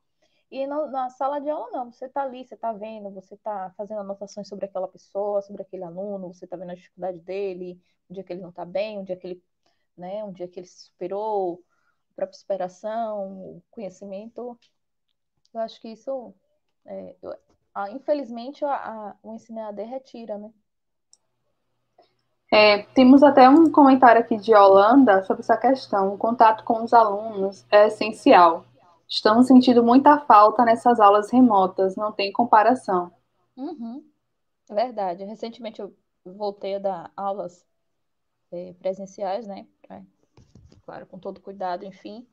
[SPEAKER 2] E no, na sala de aula, não. Você está ali, você está vendo, você está fazendo anotações sobre aquela pessoa, sobre aquele aluno, você está vendo a dificuldade dele, um dia que ele não está bem, um dia que ele, né, um dia que ele se superou, a própria superação, o conhecimento. Eu acho que isso, é, eu, a, infelizmente, a, a, o ensino EAD retira, né?
[SPEAKER 1] É, temos até um comentário aqui de Holanda sobre essa questão. O contato com os alunos é essencial. Estamos sentindo muita falta nessas aulas remotas, não tem comparação.
[SPEAKER 2] Uhum. É verdade. Recentemente eu voltei a dar aulas é, presenciais, né? É, claro, com todo cuidado, enfim.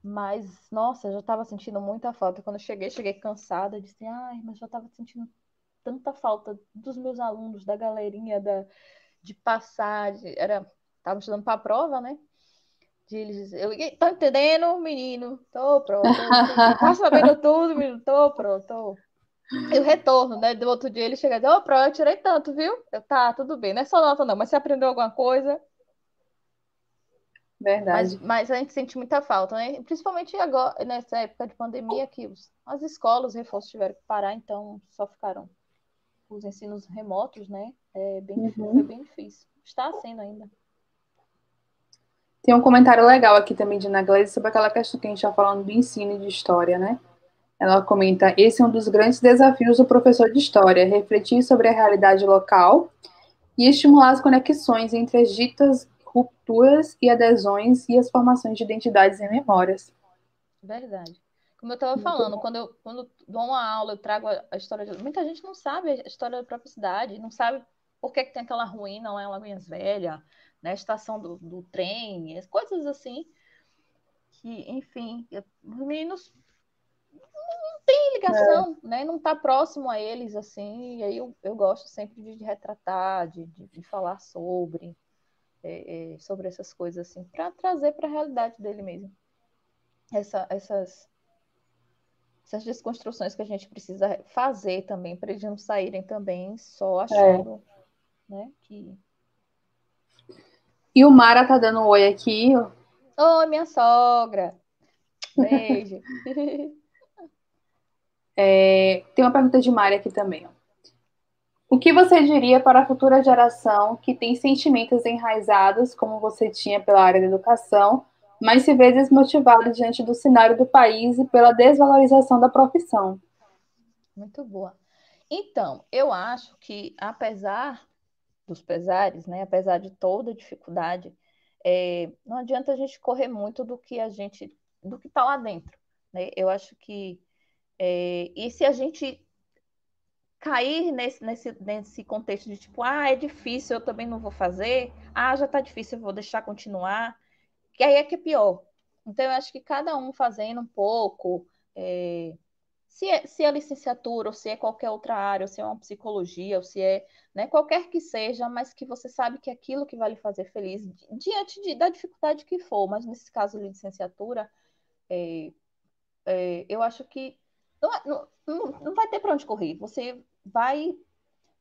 [SPEAKER 2] Mas, nossa, eu já estava sentindo muita falta. Quando eu cheguei, cheguei cansada, disse, ai, mas já estava sentindo tanta falta dos meus alunos, da galerinha, da, de passar, de, era, estava estudando para a prova, né? de eles dizer, eu tô entendendo, menino, tô pronto, tá sabendo tudo, menino, tô pronto. E o retorno, né? Do outro dia ele chega e diz, ô, oh, pro, eu tirei tanto, viu? Eu, tá, tudo bem, não é só nota não, mas você aprendeu alguma coisa?
[SPEAKER 1] Verdade.
[SPEAKER 2] Mas, mas a gente sente muita falta, né? Principalmente agora, nessa época de pandemia, que os, as escolas, os reforços tiveram que parar, então só ficaram os ensinos remotos, né? É bem, uhum. Foi bem difícil. Está sendo ainda.
[SPEAKER 1] Tem um comentário legal aqui também de Ana Gleisi sobre aquela questão que a gente está falando do ensino e de história, né? Ela comenta: esse é um dos grandes desafios do professor de história, refletir sobre a realidade local e estimular as conexões entre as ditas rupturas e adesões e as formações de identidades e memórias.
[SPEAKER 2] Verdade. Como eu estava falando, quando eu quando dou uma aula, eu trago a, história de. Muita gente não sabe a história da própria cidade, não sabe por que, que tem aquela ruína lá em Lagoinhas Velha, né, estação do, do trem, coisas assim, que, enfim, os meninos não tem ligação, é. né? Não está próximo a eles, assim, e aí eu, eu gosto sempre de, de retratar, de, de, de, falar sobre, é, é, sobre essas coisas, assim, para trazer para a realidade dele mesmo. Essa, essas, essas desconstruções que a gente precisa fazer também, para eles não saírem também só achando, é. né, que
[SPEAKER 1] e o Mara tá dando um oi aqui.
[SPEAKER 2] Oi, minha sogra. Beijo. *laughs* *laughs*
[SPEAKER 1] é, tem uma pergunta de Mara aqui também. O que você diria para a futura geração que tem sentimentos enraizados, como você tinha pela área da educação, mas se vê desmotivado diante do cenário do país e pela desvalorização da profissão?
[SPEAKER 2] Muito boa. Então, eu acho que, apesar dos pesares, né? Apesar de toda a dificuldade, é, não adianta a gente correr muito do que a gente, do que está lá dentro, né? Eu acho que é, e se a gente cair nesse, nesse, nesse contexto de tipo, ah, é difícil, eu também não vou fazer, ah, já está difícil, eu vou deixar continuar, que aí é que é pior. Então, eu acho que cada um fazendo um pouco, é, se é, se é licenciatura, ou se é qualquer outra área, ou se é uma psicologia, ou se é né, qualquer que seja, mas que você sabe que é aquilo que vai lhe fazer feliz, diante de, da dificuldade que for, mas nesse caso licenciatura, é, é, eu acho que não, não, não vai ter para onde correr. Você vai.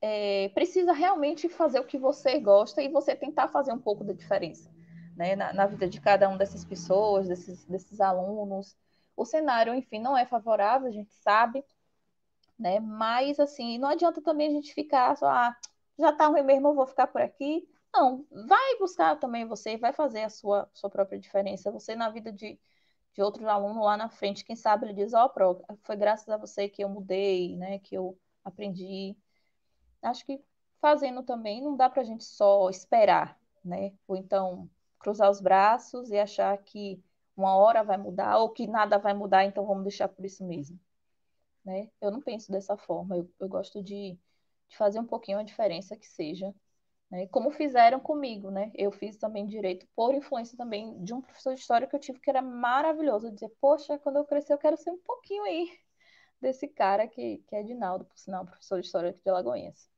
[SPEAKER 2] É, precisa realmente fazer o que você gosta e você tentar fazer um pouco da diferença né, na, na vida de cada uma dessas pessoas, desses, desses alunos o cenário, enfim, não é favorável, a gente sabe, né? Mas, assim, não adianta também a gente ficar só, ah, já tá ruim mesmo, eu vou ficar por aqui. Não, vai buscar também você, vai fazer a sua, sua própria diferença. Você, na vida de, de outro aluno lá na frente, quem sabe ele diz, ó, oh, foi graças a você que eu mudei, né? Que eu aprendi. Acho que fazendo também não dá pra gente só esperar, né? Ou então cruzar os braços e achar que uma hora vai mudar ou que nada vai mudar, então vamos deixar por isso mesmo. Né? Eu não penso dessa forma, eu, eu gosto de, de, fazer um pouquinho a diferença que seja, né? como fizeram comigo, né? Eu fiz também direito por influência também de um professor de história que eu tive que era maravilhoso, dizer, poxa, quando eu crescer eu quero ser um pouquinho aí *laughs* desse cara que, que é Edinaldo, por sinal, professor de história de Alagoinhas.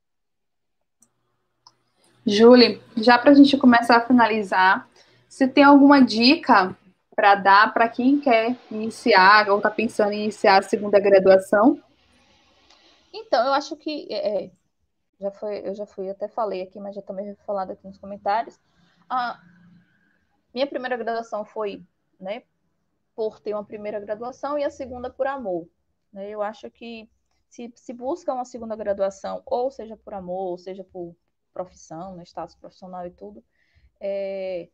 [SPEAKER 1] Julie, já para a gente começar a finalizar, se tem alguma dica para dar para quem quer iniciar ou está pensando em iniciar a segunda graduação?
[SPEAKER 2] Então, eu acho que é, é, já foi, eu já fui, até falei aqui, mas já também já falado aqui nos comentários. A minha primeira graduação foi, né, por ter uma primeira graduação e a segunda por amor. Né? Eu acho que se, se busca uma segunda graduação, ou seja por amor, ou seja por profissão, né, status profissional e tudo, é,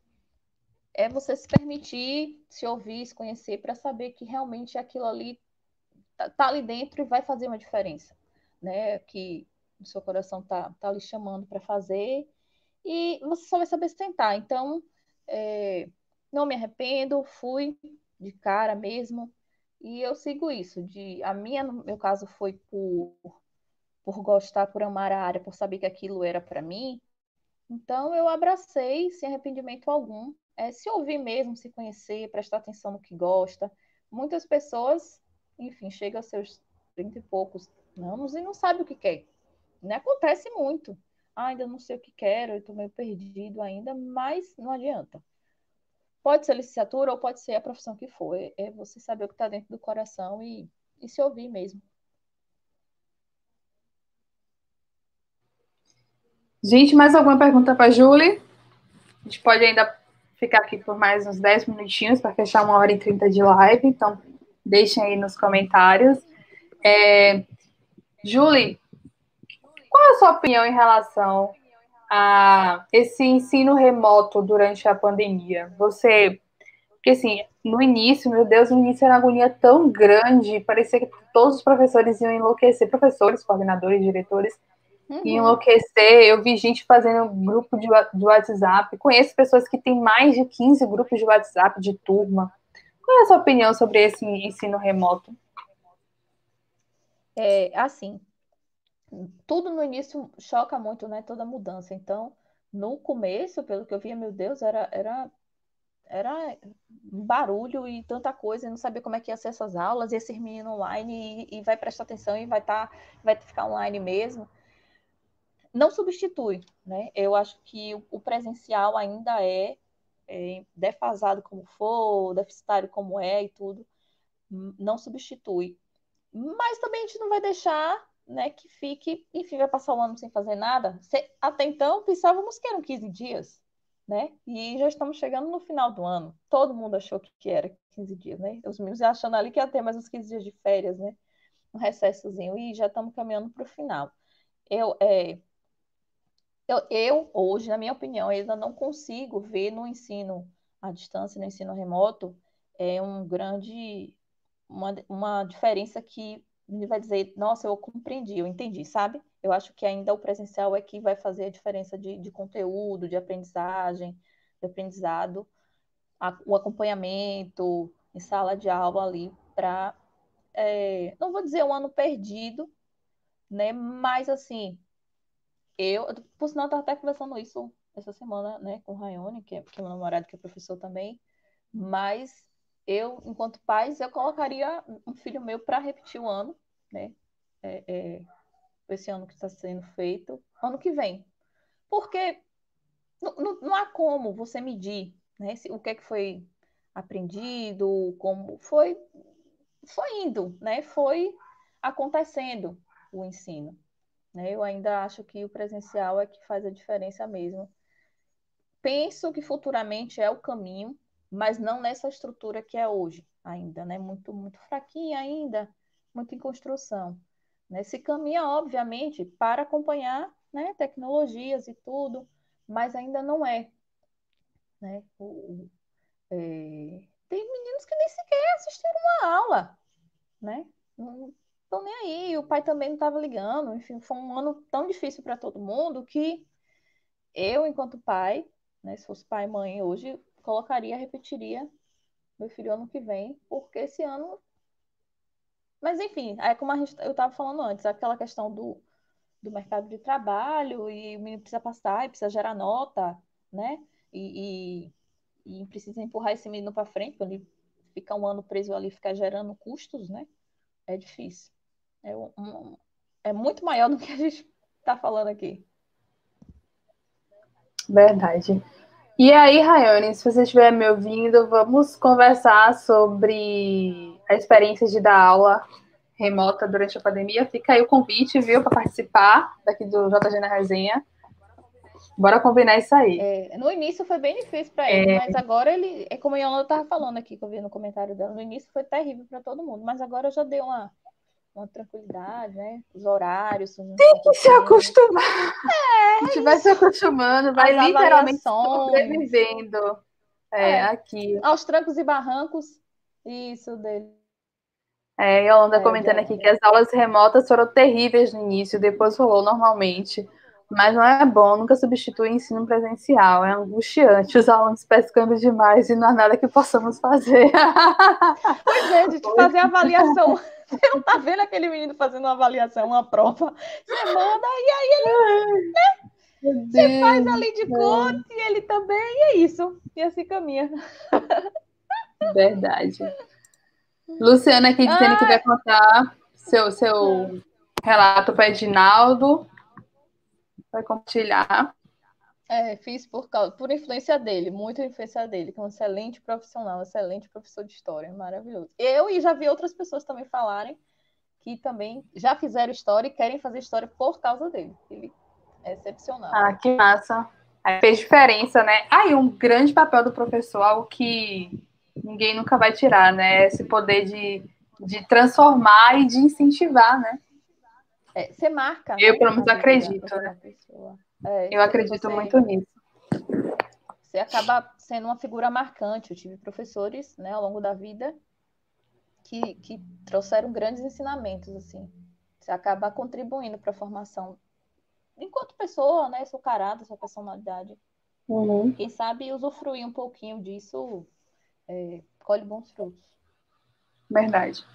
[SPEAKER 2] é você se permitir se ouvir, se conhecer, para saber que realmente aquilo ali tá, tá, ali dentro e vai fazer uma diferença, né? Que o seu coração tá, tá lhe chamando para fazer e você só vai saber se tentar. Então, é, não me arrependo, fui de cara mesmo e eu sigo isso. De a minha, no meu caso, foi por por gostar, por amar a área, por saber que aquilo era para mim. Então eu abracei sem arrependimento algum é, se ouvir mesmo, se conhecer, prestar atenção no que gosta. Muitas pessoas, enfim, chegam aos seus 30 e poucos anos e não sabe o que quer. Né? Acontece muito. Ah, ainda não sei o que quero, estou meio perdido ainda, mas não adianta. Pode ser licenciatura ou pode ser a profissão que for. É, é você saber o que está dentro do coração e, e se ouvir mesmo.
[SPEAKER 1] Gente, mais alguma pergunta para a Julie? A gente pode ainda ficar aqui por mais uns 10 minutinhos para fechar uma hora e 30 de live, então deixem aí nos comentários. É, Julie, qual a sua opinião em relação a esse ensino remoto durante a pandemia? Você, porque assim, no início, meu Deus, no início era uma agonia tão grande, parecia que todos os professores iam enlouquecer, professores, coordenadores, diretores, uhum. enlouquecer. Eu vi gente fazendo grupo de, de WhatsApp. Conheço pessoas que têm mais de 15 grupos de WhatsApp de turma. Qual é a sua opinião sobre esse ensino remoto?
[SPEAKER 2] É, assim, tudo no início choca muito, né? Toda mudança. Então, no começo, pelo que eu via, meu Deus, era, era, era barulho e tanta coisa, e não sabia como é que ia ser essas aulas, e esses meninos online, e, e vai prestar atenção e vai, tá, vai ficar online mesmo não substitui, né? Eu acho que o presencial ainda é, é defasado como for, deficitário como é e tudo, não substitui. Mas também a gente não vai deixar né, que fique, enfim, vai passar o ano sem fazer nada. Até então, pensávamos que eram 15 dias, né? E já estamos chegando no final do ano. Todo mundo achou que era 15 dias, né? Os meninos achando ali que ia ter mais uns 15 dias de férias, né? Um recessozinho. E já estamos caminhando para o final. Eu, é, eu, eu, hoje, na minha opinião, ainda não consigo ver no ensino à distância, no ensino remoto, é um grande, uma, uma diferença que me vai dizer, nossa, eu compreendi, eu entendi, sabe? Eu acho que ainda o presencial é que vai fazer a diferença de, de conteúdo, de aprendizagem, de aprendizado, a, o acompanhamento em sala de aula ali para, é, não vou dizer um ano perdido, né? Mas assim, eu, por sinal, estava até conversando isso essa semana, né, com o Rayone, que é, que é meu namorado, que é professor também, mas eu, enquanto pais, eu colocaria um filho meu para repetir o ano, né, é, é, esse ano que está sendo feito, ano que vem. Porque não, não, não há como você medir, né, se, o que é que foi aprendido, como foi, foi indo, né, foi acontecendo o ensino. Né? Eu ainda acho que o presencial é que faz a diferença mesmo. Penso que futuramente é o caminho, mas não nessa estrutura que é hoje ainda, né? Muito, muito fraquinha ainda, muito em construção. Né? Se caminha, obviamente, para acompanhar né, tecnologias e tudo, mas ainda não é. Né? O, é... Tem meninos que nem sequer assistiram uma aula, né? Estão nem aí. O pai também não estava ligando. Enfim, foi um ano tão difícil para todo mundo que eu, enquanto pai, né, se fosse pai e mãe hoje, colocaria, repetiria meu filho ano que vem, porque esse ano. Mas enfim, é como gente, eu estava falando antes, aquela questão do, do mercado de trabalho e o menino precisa passar precisa gerar nota, né? E, e, e precisa empurrar esse menino para frente, quando ele fica um ano preso ali, ficar gerando custos, né? É difícil. É, um, é muito maior do que a gente está falando aqui.
[SPEAKER 1] Verdade. E aí, Rayane, se você estiver me ouvindo, vamos conversar sobre a experiência de dar aula remota durante a pandemia. Fica aí o convite, viu, para participar daqui do JG na Resenha. Bora combinar isso aí.
[SPEAKER 2] É, no início foi bem difícil para ele, é... mas agora ele, é como a Yolanda estava falando aqui, que eu vi no comentário dela, no início foi terrível para todo mundo, mas agora eu já dei uma uma tranquilidade, né? Os horários. Tem
[SPEAKER 1] que se acostumar. É, a gente vai se acostumando, vai As literalmente sobrevivendo. É, é, aqui.
[SPEAKER 2] Aos trancos e barrancos. Isso dele.
[SPEAKER 1] É, e a é, comentando aqui que as aulas remotas foram terríveis no início, depois rolou normalmente. Mas não é bom, nunca substitui o ensino presencial. É angustiante os alunos pescando demais e não há nada que possamos fazer. *laughs*
[SPEAKER 2] Pois é, de fazer avaliação. Você não tá vendo aquele menino fazendo uma avaliação, uma prova. Você manda e aí ele. Né? Você faz ali de conta e ele também, e é isso. E assim caminha.
[SPEAKER 1] Verdade. Luciana aqui dizendo ah, que vai contar seu, seu relato para Edinaldo. Vai compartilhar.
[SPEAKER 2] É, fiz por, causa, por influência dele, muita influência dele, que é um excelente profissional, excelente professor de história, maravilhoso. Eu e já vi outras pessoas também falarem que também já fizeram história e querem fazer história por causa dele. Ele é excepcional.
[SPEAKER 1] Ah, que massa. Aí fez diferença, né? Ah, e um grande papel do professor, algo que ninguém nunca vai tirar, né? Esse poder de, de transformar e de incentivar, né?
[SPEAKER 2] É, você marca.
[SPEAKER 1] Eu, né, pelo menos, acredito, né? É, eu acredito você, muito nisso.
[SPEAKER 2] Você acaba sendo uma figura marcante. Eu tive professores, né, ao longo da vida que, que trouxeram grandes ensinamentos, assim. Você acaba contribuindo para a formação enquanto pessoa, né, seu caráter, sua personalidade. Uhum. Quem sabe usufruir um pouquinho disso é, colhe bons frutos.
[SPEAKER 1] Verdade.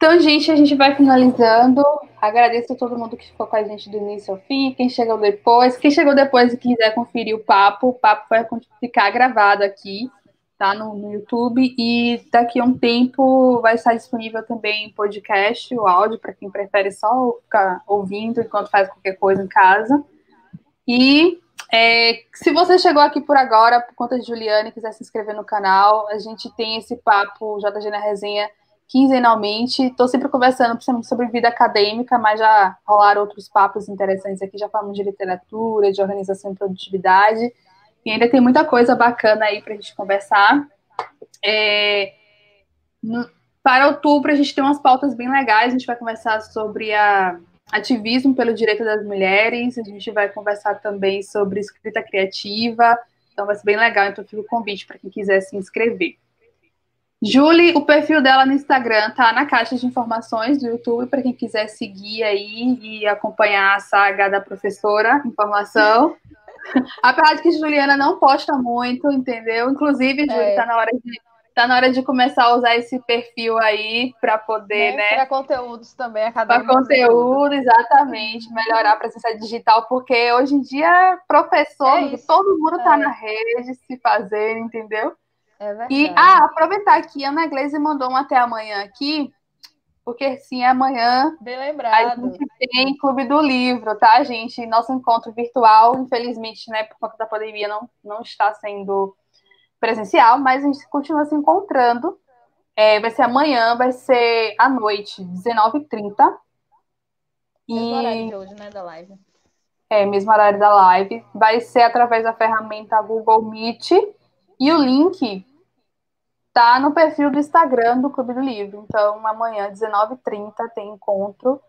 [SPEAKER 1] Então, gente, a gente vai finalizando. Agradeço a todo mundo que ficou com a gente do início ao fim, quem chegou depois. Quem chegou depois e quiser conferir o papo, o papo vai ficar gravado aqui, tá? No, no YouTube. E daqui a um tempo vai estar disponível também em podcast, o áudio, para quem prefere só ficar ouvindo enquanto faz qualquer coisa em casa. E é, se você chegou aqui por agora, por conta de Juliane, quiser se inscrever no canal, a gente tem esse papo JG na Resenha quinzenalmente. Estou sempre conversando sobre vida acadêmica, mas já rolaram outros papos interessantes aqui. Já falamos de literatura, de organização e produtividade. E ainda tem muita coisa bacana aí para a gente conversar. É, no, para outubro, a gente tem umas pautas bem legais. A gente vai conversar sobre a ativismo pelo direito das mulheres. A gente vai conversar também sobre escrita criativa. Então vai ser bem legal. Então fica o convite para quem quiser se inscrever. Julie, o perfil dela no Instagram tá na caixa de informações do YouTube para quem quiser seguir aí e acompanhar a saga da professora, informação. *laughs* Apesar de que Juliana não posta muito, entendeu? Inclusive, Julie, é. tá na hora de tá na hora de começar a usar esse perfil aí para poder, né? né?
[SPEAKER 2] Para conteúdos também,
[SPEAKER 1] Para conteúdo, exatamente, melhorar a presença digital, porque hoje em dia, professor, é todo mundo tá é. na rede se fazendo, entendeu?
[SPEAKER 2] É verdade.
[SPEAKER 1] E, ah, aproveitar aqui, a Ana Gleise mandou um até amanhã aqui, porque sim, amanhã
[SPEAKER 2] Bem lembrado.
[SPEAKER 1] a gente tem Clube do Livro, tá, gente? Nosso encontro virtual, infelizmente, né, por conta da pandemia, não, não está sendo presencial, mas a gente continua se encontrando. É, vai ser amanhã, vai ser à noite, 19h30.
[SPEAKER 2] E... Mesmo horário de hoje, né, da live.
[SPEAKER 1] É, mesmo horário da live. Vai ser através da ferramenta Google Meet. E o link tá no perfil do Instagram do Clube do Livro. Então, amanhã, 19h30, tem encontro.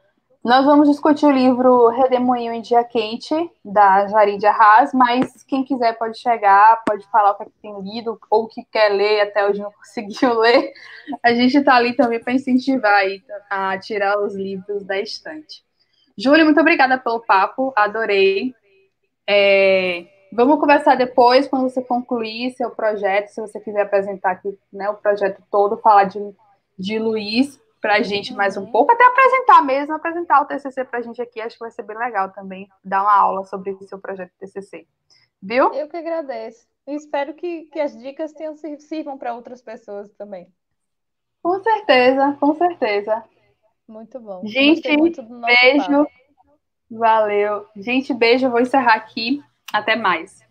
[SPEAKER 1] Nós vamos discutir o livro Redemoinho em Dia Quente, da Jaridia Haas, mas quem quiser pode chegar, pode falar o que, é que tem lido, ou o que quer ler, até hoje não *laughs* conseguiu ler. A gente está ali também para incentivar a tirar os livros da estante. Júlia, muito obrigada pelo papo, adorei. É, Vamos conversar depois, quando você concluir seu projeto, se você quiser apresentar aqui né, o projeto todo, falar de, de Luiz para a gente mais um pouco, até apresentar mesmo, apresentar o TCC para a gente aqui, acho que vai ser bem legal também, dar uma aula sobre o seu projeto TCC. Viu?
[SPEAKER 2] Eu que agradeço. E espero que, que as dicas tenham, sirvam para outras pessoas também.
[SPEAKER 1] Com certeza, com certeza.
[SPEAKER 2] Muito bom.
[SPEAKER 1] Gente, beijo. Papo. Valeu. Gente, beijo. Eu vou encerrar aqui. Até mais.